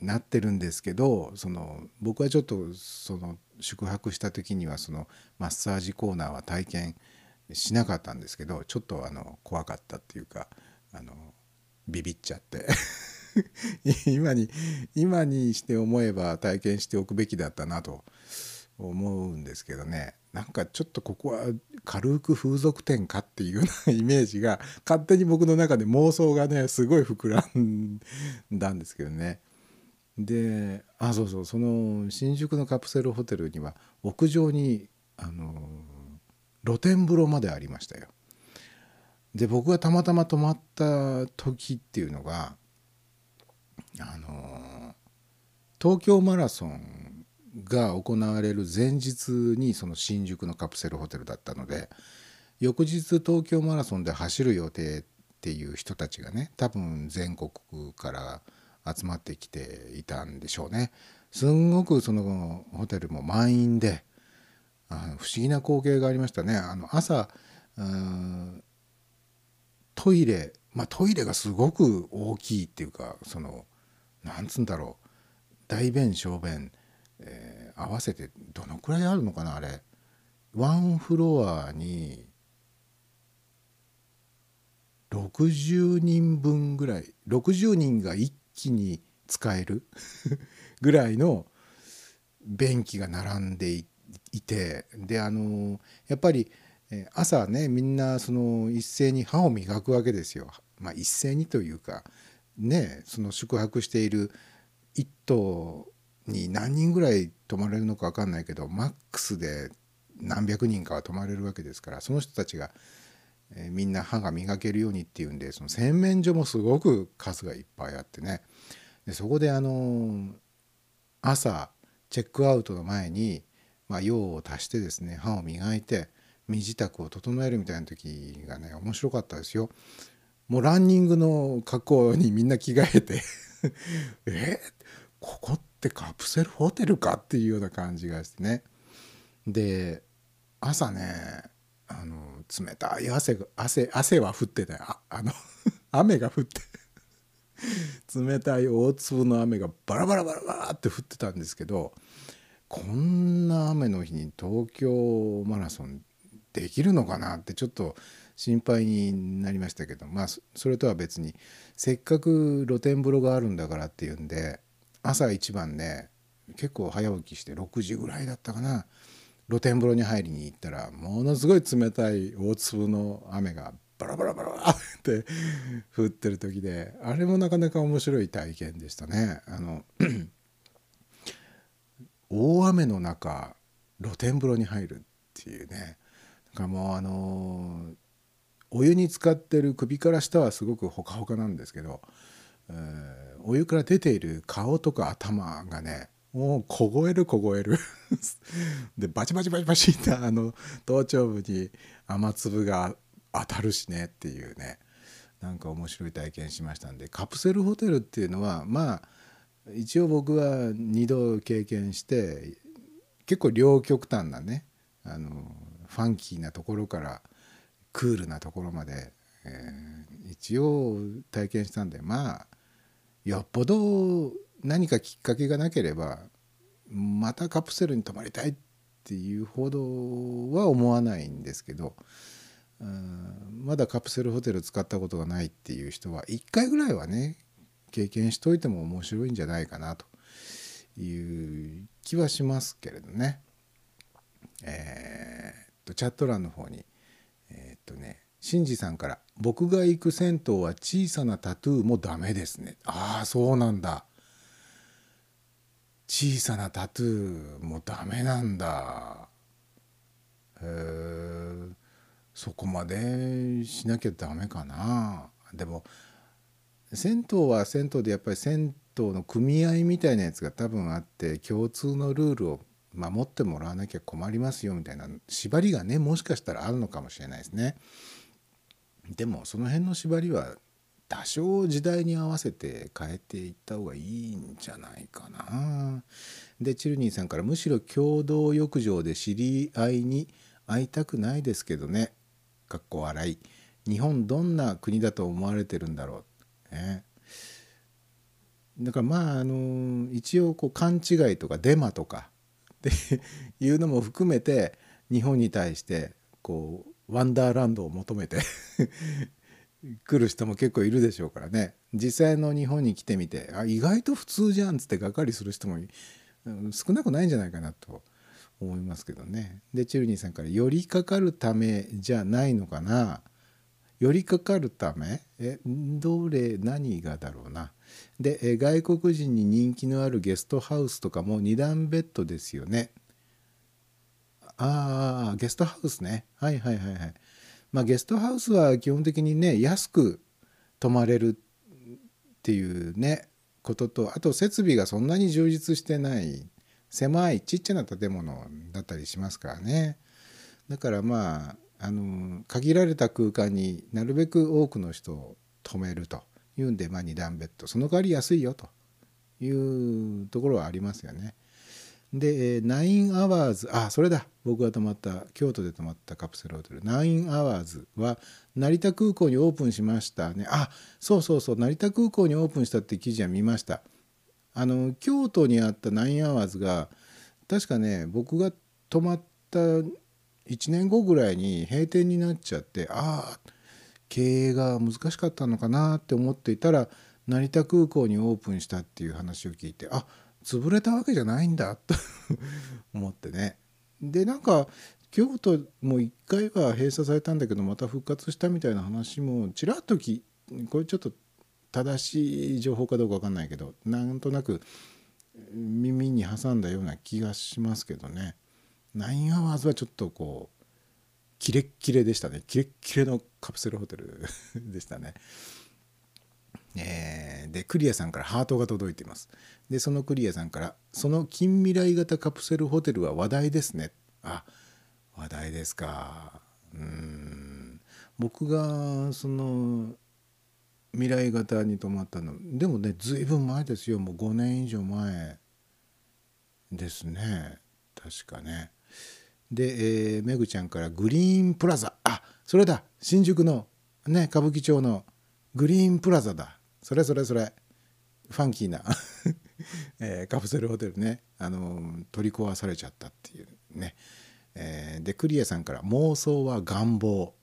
なってるんですけどその僕はちょっとその宿泊した時にはそのマッサージコーナーは体験しなかったんですけどちょっとあの怖かったっていうかあのビビっちゃって。*laughs* 今に今にして思えば体験しておくべきだったなと思うんですけどねなんかちょっとここは軽く風俗店かっていうような *laughs* イメージが勝手に僕の中で妄想がねすごい膨らんだんですけどね。であそうそうその新宿のカプセルホテルには屋上にあの露天風呂までありましたよ。で僕がたまたま泊まった時っていうのがあの東京マラソンが行われる前日にその新宿のカプセルホテルだったので翌日東京マラソンで走る予定っていう人たちがね多分全国から集まってきていたんでしょうね。すんごくそのホテルも満員であの不思議な光景がありましたね。あの朝うんトイレまあトイレがすごく大きいっていうかそのなんつうんだろう大便小便、えー合わせてどのくらいあるのかなあれワンフロアに60人分ぐらい60人が一気に使える *laughs* ぐらいの便器が並んでいてであのやっぱり朝ねみんなその一斉に歯を磨くわけですよ。まあ、一斉にというかねその宿泊している一棟に何人ぐらい泊まれるのか分かんないけどマックスで何百人かは泊まれるわけですからその人たちが、えーみんな歯が磨けるようにっていうんでその洗面所もすごく数がいっぱいあってねでそこであの朝チェックアウトの前に、まあ、用を足してですね歯を磨いて身支度を整えるみたいな時がね面白かったですよ。もうランニングの格好にみんな着替えて *laughs* えここってカプセルホテルかっていうような感じがしてね。で朝ねあの冷たい汗が汗汗は降ってたああの *laughs* 雨が降って冷たい大粒の雨がバラバラバラバラって降ってたんですけどこんな雨の日に東京マラソンできるのかなってちょっと心配になりましたけどまあそれとは別にせっかく露天風呂があるんだからっていうんで朝一番ね結構早起きして6時ぐらいだったかな露天風呂に入りに行ったらものすごい冷たい大粒の雨がバラバラバラって降ってる時であれもなかなか面白い体験でしたね。あの *clears throat* 大雨の中露天風呂に入るっていうねなんかもうあのお湯に浸かってる首から下はすごくほかほかなんですけど、えーお湯から出ている顔とか頭がねもう凍える凍える。*laughs* でバチバチバチバチってあの頭頂部に雨粒が当たるしねっていうねなんか面白い体験しましたんでカプセルホテルっていうのはまあ一応僕は2度経験して結構両極端なねあのファンキーなところからクールなところまで、えー一応体験したんでまあよっぽど何かきっかけがなければまたカプセルに泊まりたいっていうほどは思わないんですけどうんまだカプセルホテル使ったことがないっていう人は1回ぐらいはね経験しといても面白いんじゃないかなという気はしますけれどね。えーっとチャット欄の方にとねしんじさんから「僕が行く銭湯は小さなタトゥーもダメですね」ああそうなんだ。小さなタトゥーもダメなんだ。へえそこまでしなきゃダメかな。でも銭湯は銭湯でやっぱり銭湯の組合みたいなやつが多分あって共通のルールを守ってもらわなきゃ困りますよみたいな縛りがねもしかしたらあるのかもしれないですね。でもその辺の縛りは多少時代に合わせて変えていった方がいいんじゃないかな。でチルニーさんからむしろ共同浴場で知り合いに会いたくないですけどね。かっこ笑い。日本どんな国だと思われてるんだろう。ね、だからまああの一応こう勘違いとかデマとかっていうのも含めて日本に対してこうワンダーランドを求めて *laughs* 来る人も結構いるでしょうからね実際の日本に来てみてあ意外と普通じゃんっつってがっかりする人も少なくないんじゃないかなと思いますけどね。でチルニーさんから「寄りかかるためじゃないのかな」寄りかかるため？えどれ何がだろうな？でえ外国人に人気のあるゲストハウスとかも2段ベッドですよね。ああゲストハウスね。はいはいはいはい。まあゲストハウスは基本的にね安く泊まれるっていうねこととあと設備がそんなに充実してない狭いちっちゃな建物だったりしますからね。だからまああの限られた空間になるべく多くの人を泊めると。いうんで、まあ、2段ベッド。その代わり安いよというところはありますよね。で、えー、9アワーズあそれだ。僕が泊まった京都で泊まったカプセルホテル。9アワーズは成田空港にオープンしましたね。あそうそうそう。成田空港にオープンしたって記事は見ました。あの京都にあった9アワーズが確かね僕が泊まった1年後ぐらいに閉店になっちゃってああ経営が難しかったのかなって思っていたら成田空港にオープンしたっていう話を聞いてあ潰れたわけじゃないんだと *laughs* 思ってね。でなんか京都も一回は閉鎖されたんだけどまた復活したみたいな話もちらっときこれちょっと正しい情報かどうか分かんないけどなんとなく耳に挟んだような気がしますけどね。ナインアワーズはちょっとこうキレッキレでしたね。キレッキレのカプセルホテル *laughs* でしたね。えーでクリアさんからハートが届いています。でそのクリアさんから「その近未来型カプセルホテルは話題ですね」あ話題ですか。うん。僕がその未来型に泊まったのでもねずいぶん前ですよ。もう5年以上前ですね。確かね。で、えー、めぐちゃんからグリーンプラザ。あそれだ。新宿のね歌舞伎町のグリーンプラザだ。それそれそれ。ファンキーな、*laughs* えーカプセルホテルね、あのー取り壊されちゃったっていうね、えーでクリアさんから「妄想は願望」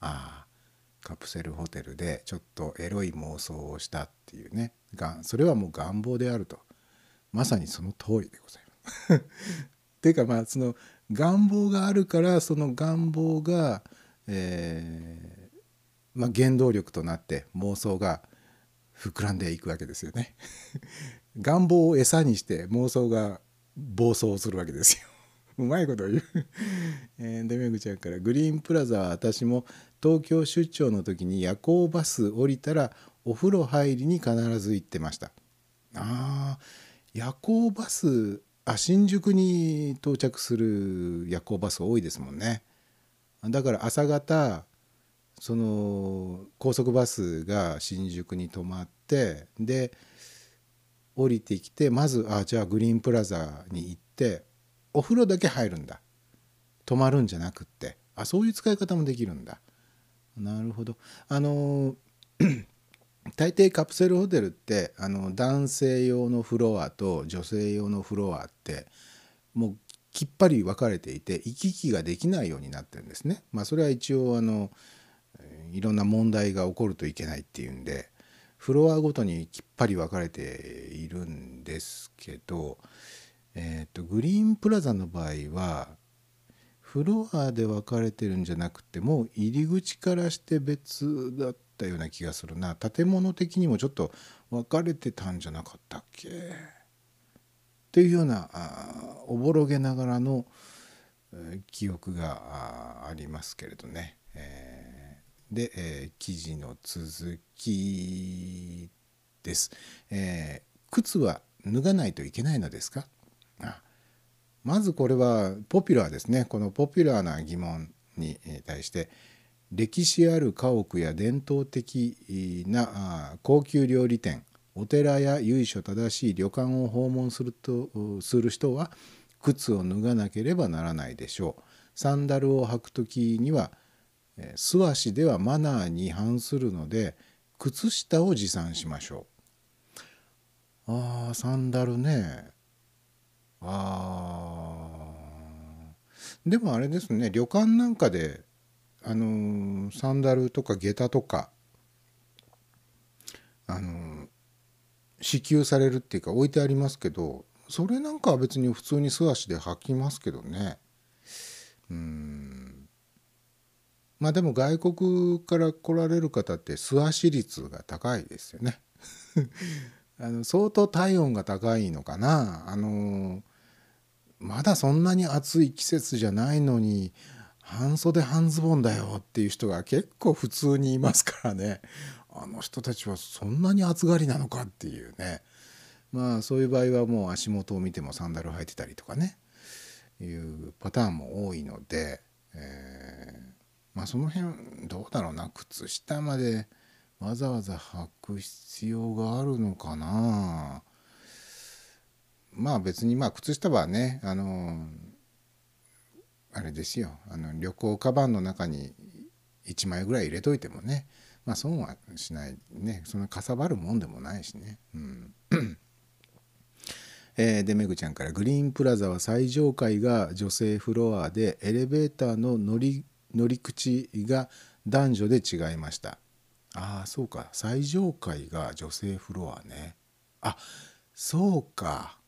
あーカプセルホテルでちょっとエロい妄想をしたっていうね。がそれはもう願望であると。まさにその通りでございます。っ *laughs* ていうかまあその願望があるからその願望が、えーまあ、原動力となって妄想が膨らんでいくわけですよね。*laughs* 願望を餌にして妄想が暴走するわけですよ。*laughs* うまいこと言う。*laughs* えーでめぐちゃんから「グリーンプラザは私も東京出張の時に夜行バス降りたらお風呂入りに必ず行ってました」あ夜行バスあ新宿に到着する夜行バス多いですもんね。だから朝方その高速バスが新宿に止まってで降りてきてまずあじゃあグリーンプラザに行ってお風呂だけ入るんだ。泊まるんじゃなくって。あそういう使い方もできるんだ。なるほど。あの大抵カプセルホテルってあの男性用のフロアと女性用のフロアってもうきっぱり分かれていて行き来ができないようになってるんですね。まあ、それは一応あのいろんな問題が起こるといけないっていうんでフロアごとにきっぱり分かれているんですけど、えー、とグリーンプラザの場合はフロアで分かれてるんじゃなくてもう入り口からして別だったような気がするな。建物的にもちょっと分かれてたんじゃなかったっけ？っていうようなあおぼろげながらのえ記憶があありますけれどね。えーで、えー記事の続きです、えー靴は脱がないといけないのですか？あまずこれはポピュラーですね。このポピュラーな疑問に対して歴史ある家屋や伝統的な高級料理店お寺や由緒正しい旅館を訪問するとする人は靴を脱がなければならないでしょう。サンダルを履く時には素足ではマナーに反するので靴下を持参しましょう。あーサンダルね。あー。でもあれですね旅館なんかであのサンダルとか下駄とかあの支給されるっていうか置いてありますけどそれなんかは別に普通に素足で履きますけどね。うん。まあでも外国から来られる方って素足率が高いですよね。*laughs* あの相当体温が高いのかな。あのまだそんなに暑い季節じゃないのに半袖半ズボンだよっていう人が結構普通にいますからね。あの人たちはそんなに暑がりなのかっていうね。まあそういう場合はもう足元を見てもサンダル履いてたりとかね。いうパターンも多いので、えーまあその辺どうだろうな。靴下までわざわざ履く必要があるのかな。まあ別にまあ靴下はねあのあれですよ。あの旅行カバンの中に1枚ぐらい入れといてもね。まあ損はしないね。そんなかさばるもんでもないしね。うん。えーでめぐちゃんから「グリーンプラザは最上階が女性フロアでエレベーターの乗り乗り口が男女で違いました」ああそうか。最上階が女性フロアね。あそうか。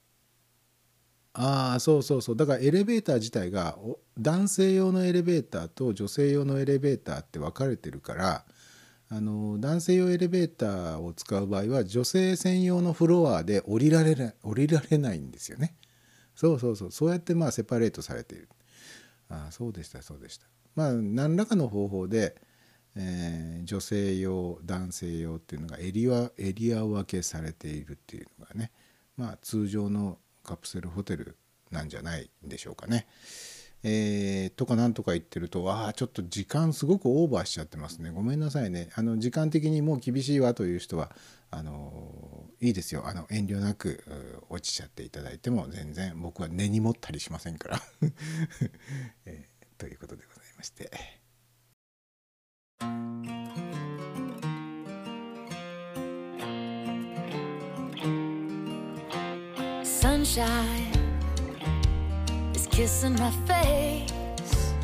ああそうそうそうだからエレベーター自体が男性用のエレベーターと女性用のエレベーターって分かれてるからあの男性用エレベーターを使う場合は女性専用のフロアで降りられない降りられないんですよね。そうそうそうそうやってまあセパレートされている。ああそうでしたそうでした。まあ何らかの方法で、えー女性用男性用っていうのがエリアエリア分けされているっていうのがねまあ通常のカプセルホテルなんじゃないんでしょうかね。えーとかなんとか言ってるとああちょっと時間すごくオーバーしちゃってますねごめんなさいねあの時間的にもう厳しいわという人はあのいいですよあの遠慮なく落ちちゃっていただいても全然僕は根に持ったりしませんから、*laughs* えーということでございまして。Sunshine is kissing my face.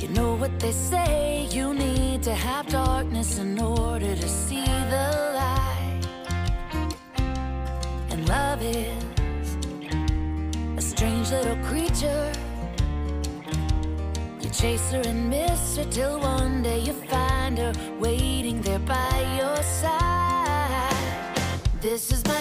You know what they say, you need to have darkness in order to see the light. And love is a strange little creature. You chase her and miss her till one day you find her waiting there by your side. This is my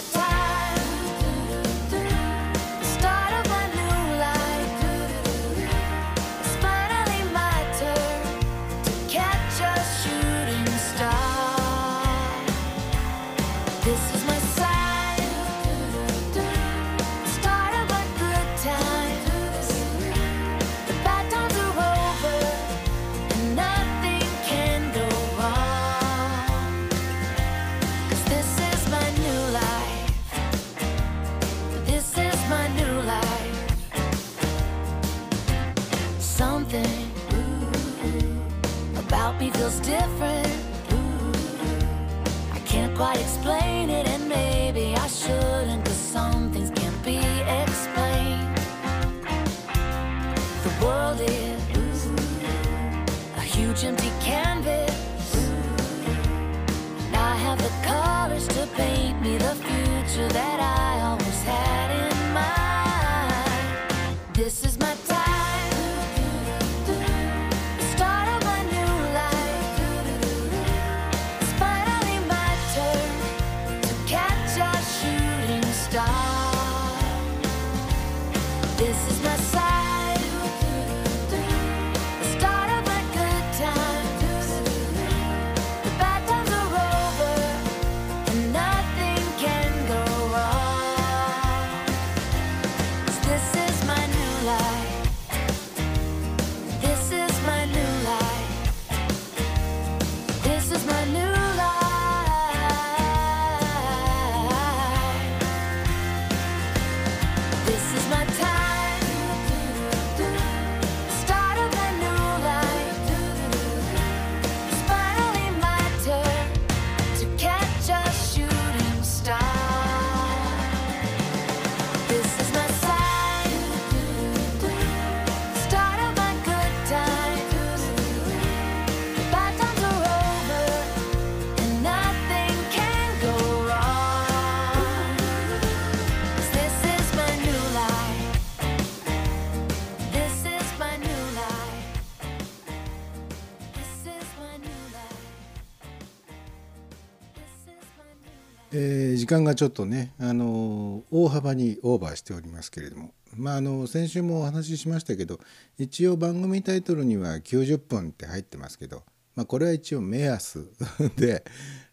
間がちょっとね、あの大幅にオーバーしておりますけれども、まあ、あの先週もお話ししましたけど一応番組タイトルには90分って入ってますけど、まあ、これは一応目安 *laughs* で、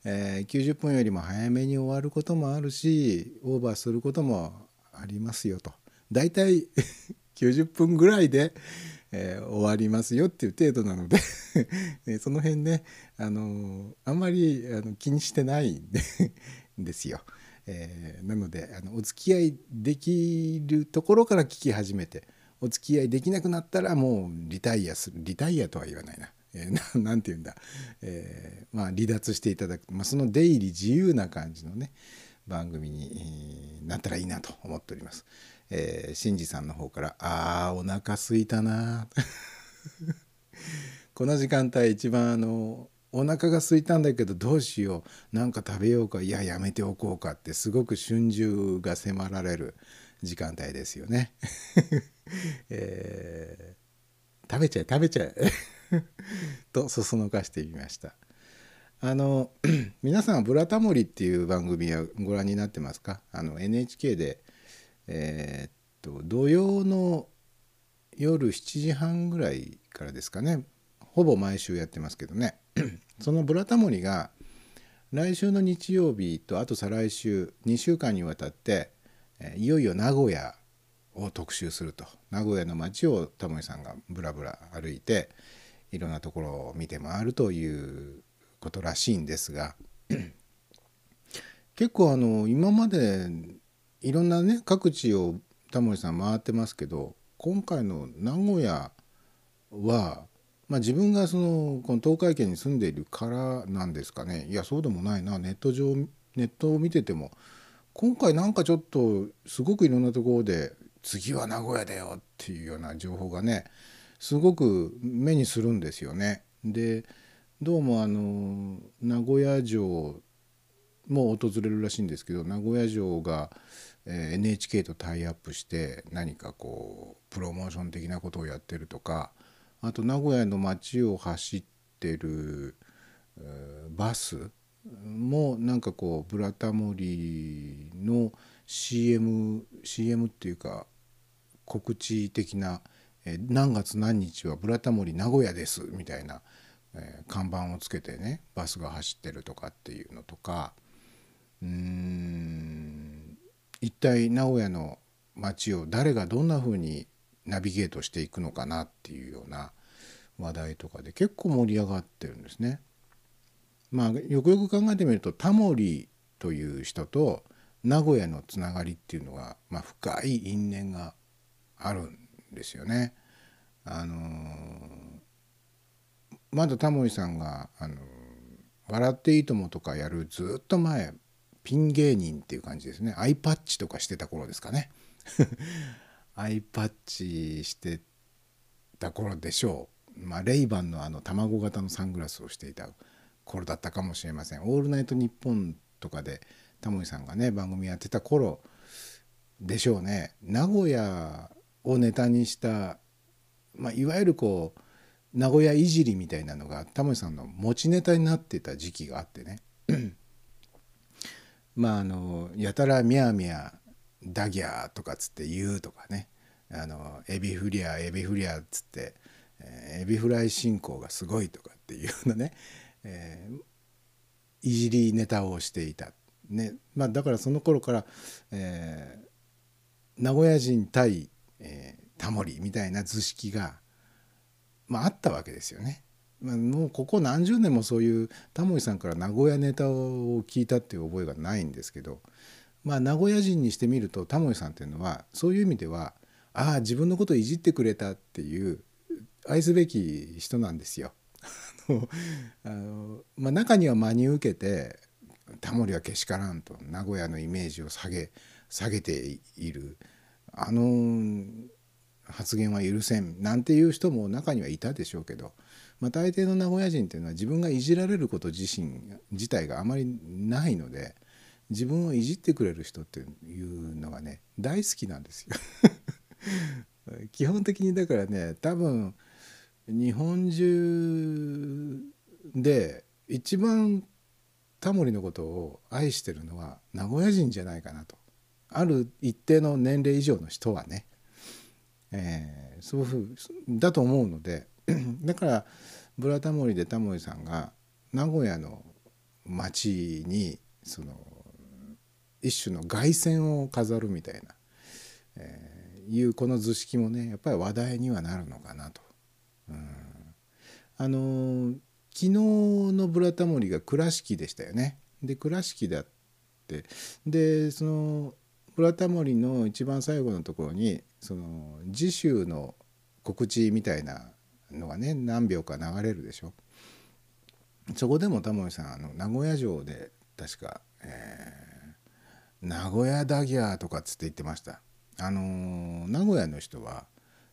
えー90分よりも早めに終わることもあるしオーバーすることもありますよと。大体 *laughs* 90分ぐらいで、えー終わりますよっていう程度なのでえー *laughs* その辺ね、あのあんまりあの気にしてないんでですよ。えーなのであのお付き合いできるところから聞き始めてお付き合いできなくなったらもうリタイアするリタイアとは言わないな。えー *laughs* なて言うんだ、えーまあ、離脱していただく、まあ、その出入り自由な感じのね番組にえーなったらいいなと思っております。えー、新次さんの方から「あーお腹すいたな」*laughs* この時間帯一番あのお腹が空いたんだけどどうしよう。なんか食べようか。いややめておこうかってすごく春秋が迫られる時間帯ですよね。*laughs* えー食べちゃえ食べちゃえ。*laughs* とそそのかしてみました。あの *clears throat* 皆さんは「ブラタモリ」っていう番組はご覧になってますか？あの NHK で、えーっと土曜の夜7時半ぐらいからですかね。ほぼ毎週やってますけどね。*clears throat* その「ブラタモリ」が来週の日曜日とあと再来週2週間にわたっていよいよ名古屋を特集すると。名古屋の街をタモリさんがブラブラ歩いていろんなところを見て回るということらしいんですが *clears throat* 結構あの今までいろんなね各地をタモリさん回ってますけど今回の名古屋は、まあ、自分がそのこの東海圏に住んでいるからなんですかねいやそうでもないなネット上ネットを見てても今回なんかちょっとすごくいろんなところで次は名古屋だよっていうような情報がねすごく目にするんですよね。でどうもあの名古屋城も訪れるらしいんですけど名古屋城が、NHK とタイアップして何かこうプロモーション的なことをやってるとかあと名古屋の街を走ってる、バスもなんかこう「ブラタモリ」の CM, CM っていうか告知的な、何月何日は「ブラタモリ名古屋です」みたいな、看板をつけてねバスが走ってるとかっていうのとか。うーん一体名古屋の街を誰がどんな風にナビゲートしていくのかなっていうような話題とかで結構盛り上がってるんですね。まあよくよく考えてみるとタモリという人と名古屋のつながりっていうのが、まあ、深い因縁があるんですよね。あのーまだタモリさんが「あのー笑っていいとも」とかやるずっと前ピン芸人っていう感じですねアイパッチとかしてた頃ですかねアイパッチしてた頃でしょう、まあ、レイバンのあの卵型のサングラスをしていた頃だったかもしれません「オールナイトニッポン」とかでタモリさんがね番組やってた頃でしょうね。名古屋をネタにした、まあ、いわゆるこう名古屋いじりみたいなのがタモリさんの持ちネタになってた時期があってね。*clears throat* まああのやたらミャーミャーダギャーとかっつって言うとかねあのエビフリアエビフリアっつって、えーエビフライ進行がすごいとかっていうようなね、えーいじりネタをしていた。ねまあ、だからその頃から、えー名古屋人対、えタモリみたいな図式が、まあ、あったわけですよね。まあ、もうここ何十年もそういうタモリさんから名古屋ネタを聞いたっていう覚えがないんですけど、まあ、名古屋人にしてみるとタモリさんっていうのはそういう意味ではああ自分のことをいじってくれたっていう愛すべき人なんですよ。*laughs* あのまあ、中には真に受けてタモリはけしからんと名古屋のイメージを下げ下げているあの発言は許せんなんていう人も中にはいたでしょうけど、まあ、大抵の名古屋人っていうのは自分がいじられること自身自体があまりないので自分をいじってくれる人っていうのがね大好きなんですよ。*laughs* 基本的にだからね多分日本中で一番タモリのことを愛してるのは名古屋人じゃないかなと。ある一定の年齢以上の人はね、えーそういうふうだと思うので。*clears throat* だから「ブラタモリ」でタモリさんが名古屋の街にその一種の凱旋を飾るみたいな、えーいうこの図式もねやっぱり話題にはなるのかなと。うんあのー昨日の「ブラタモリ」が倉敷でしたよね。で倉敷だってでその「ブラタモリ」の一番最後のところにその次週の告知みたいなのがね何秒か流れるでしょ。そこでもタモリさんあの名古屋城で確か、えー名古屋ダギャーとかっつって言ってました。あのー名古屋の人は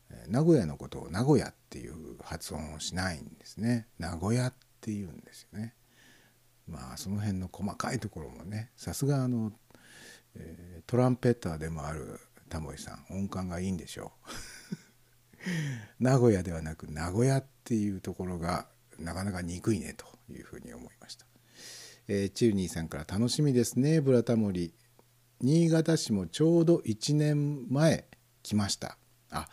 え名古屋のことを名古屋っていう発音をしないんですね。名古屋っていうんですよね。まあその辺の細かいところもねさすがあの、えートランペッターでもあるタモリさん音感がいいんでしょう。*laughs* 名古屋ではなく名古屋っていうところがなかなか憎いねというふうに思いました、えーチルニーさんから楽しみですねブラタモリ。新潟市もちょうど1年前来ました。あ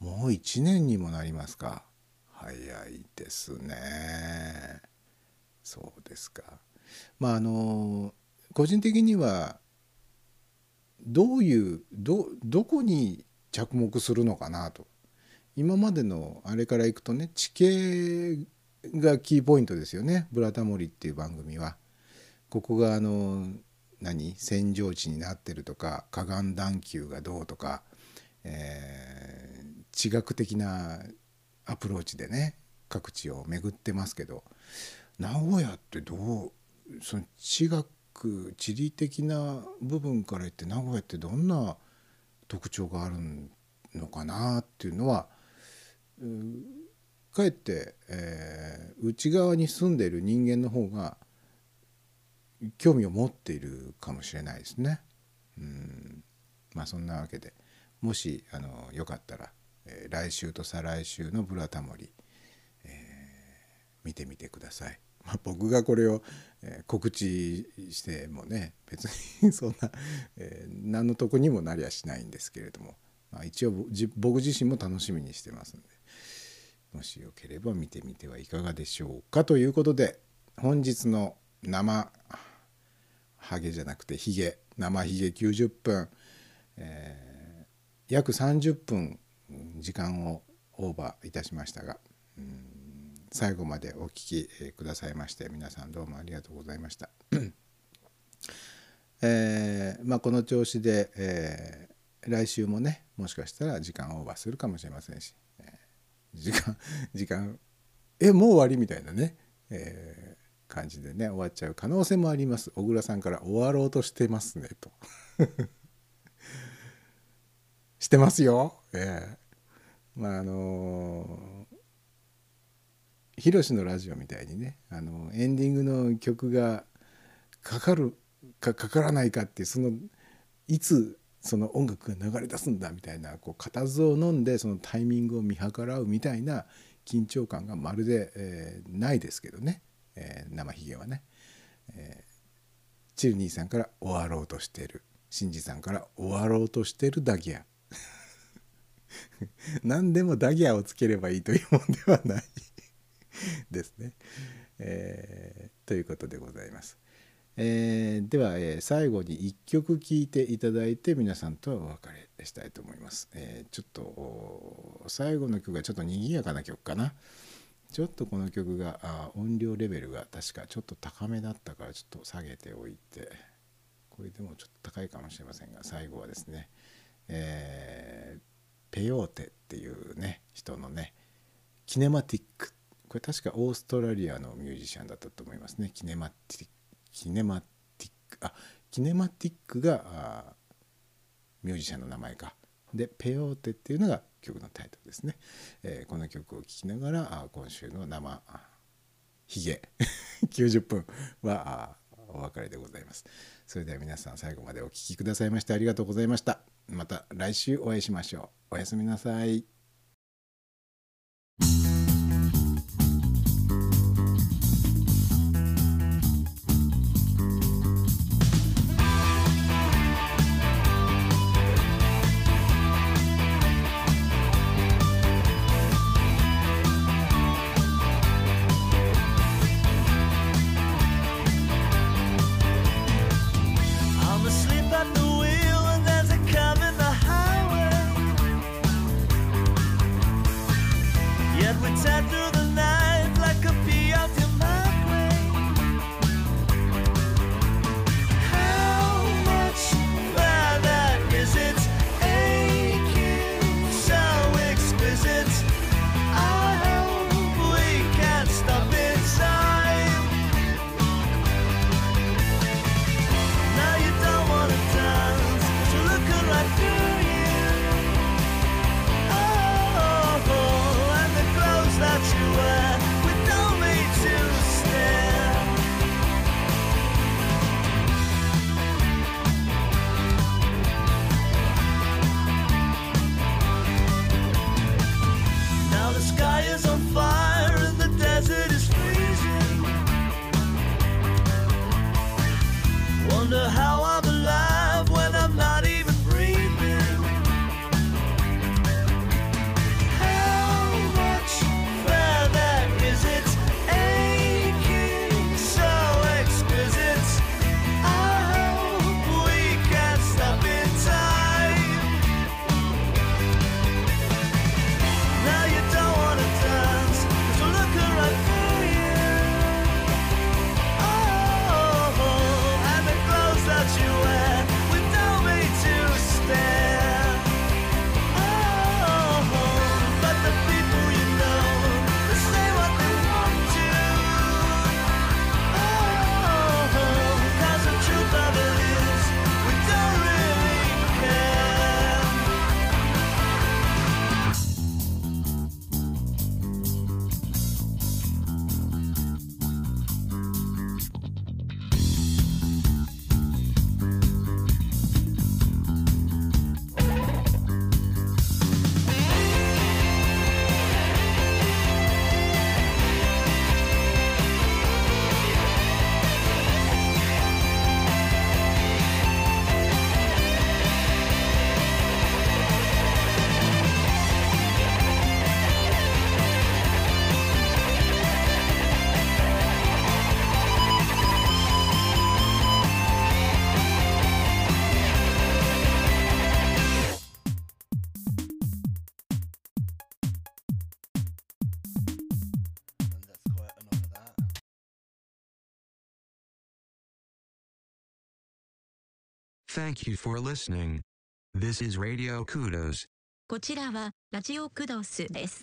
もう1年にもなりますか。早いですね。そうですか。まああの個人的にはどういうどどこに着目するのかなと。今までのあれからいくとね地形がキーポイントですよね「ブラタモリ」っていう番組は。ここがあの何？扇状地になってるとか河岸段丘がどうとか、えー地学的なアプローチでね各地を巡ってますけど名古屋ってどう？その地学地理的な部分から言って名古屋ってどんな特徴があるのかなっていうのはかえって、えー内側に住んでいる人間の方が興味を持っているかもしれないですね。うんまあそんなわけでもしあのよかったら、えー来週と再来週の「ブラタモリ」えー見てみてください。まあ、僕がこれを、えー告知してもね別に *laughs* そんな、えー何の得にもなりゃしないんですけれども、まあ、一応僕自身も楽しみにしてますんでもしよければ見てみてはいかがでしょうかということで本日の生ハゲじゃなくてヒゲ。生ヒゲ90分、えー約30分時間をオーバーいたしましたがうん最後までお聞きくださいまして皆さんどうもありがとうございました。えーまあ、この調子で、えー来週もねもしかしたら時間オーバーするかもしれませんし、えー時間時間えもう終わりみたいなね、え感じでね終わっちゃう可能性もあります。小倉さんから「終わろうとしてますね」と。*laughs* してますよ。ええ。まああのヒロシのラジオみたいにねあのエンディングの曲がかかるかかからないかってそのいつその音楽が流れ出すんだみたいなこう固唾を飲んでそのタイミングを見計らうみたいな緊張感がまるで、えーないですけどね、えー生ひげはね、えーチルニーさんから終わろうとしてるシンジさんから終わろうとしてるダギア *laughs* 何でもダギアをつければいいというもんではない *laughs* ですね、えーということでございます。えーでは、えー最後に1曲聴いていただいて皆さんとはお別れしたいと思います。えーちょっと最後の曲がちょっと賑やかな曲かな。ちょっとこの曲があ音量レベルが確かちょっと高めだったからちょっと下げておいてこれでもちょっと高いかもしれませんが最後はですね、えーペヨーテっていうね人のねキネマティック。これ確かオーストラリアのミュージシャンだったと思いますね。キネマティックキネマティックあキネマティックがミュージシャンの名前か。でペヨーテっていうのが曲のタイトルですね、えーこの曲を聴きながら今週の生ヒゲ。*laughs* 90分はお別れでございます。それでは皆さん最後までお聴きくださいましてありがとうございました。また来週お会いしましょう。おやすみなさい「Thank you for listening. This is Radio Kudos. こちらはラジオクドスです。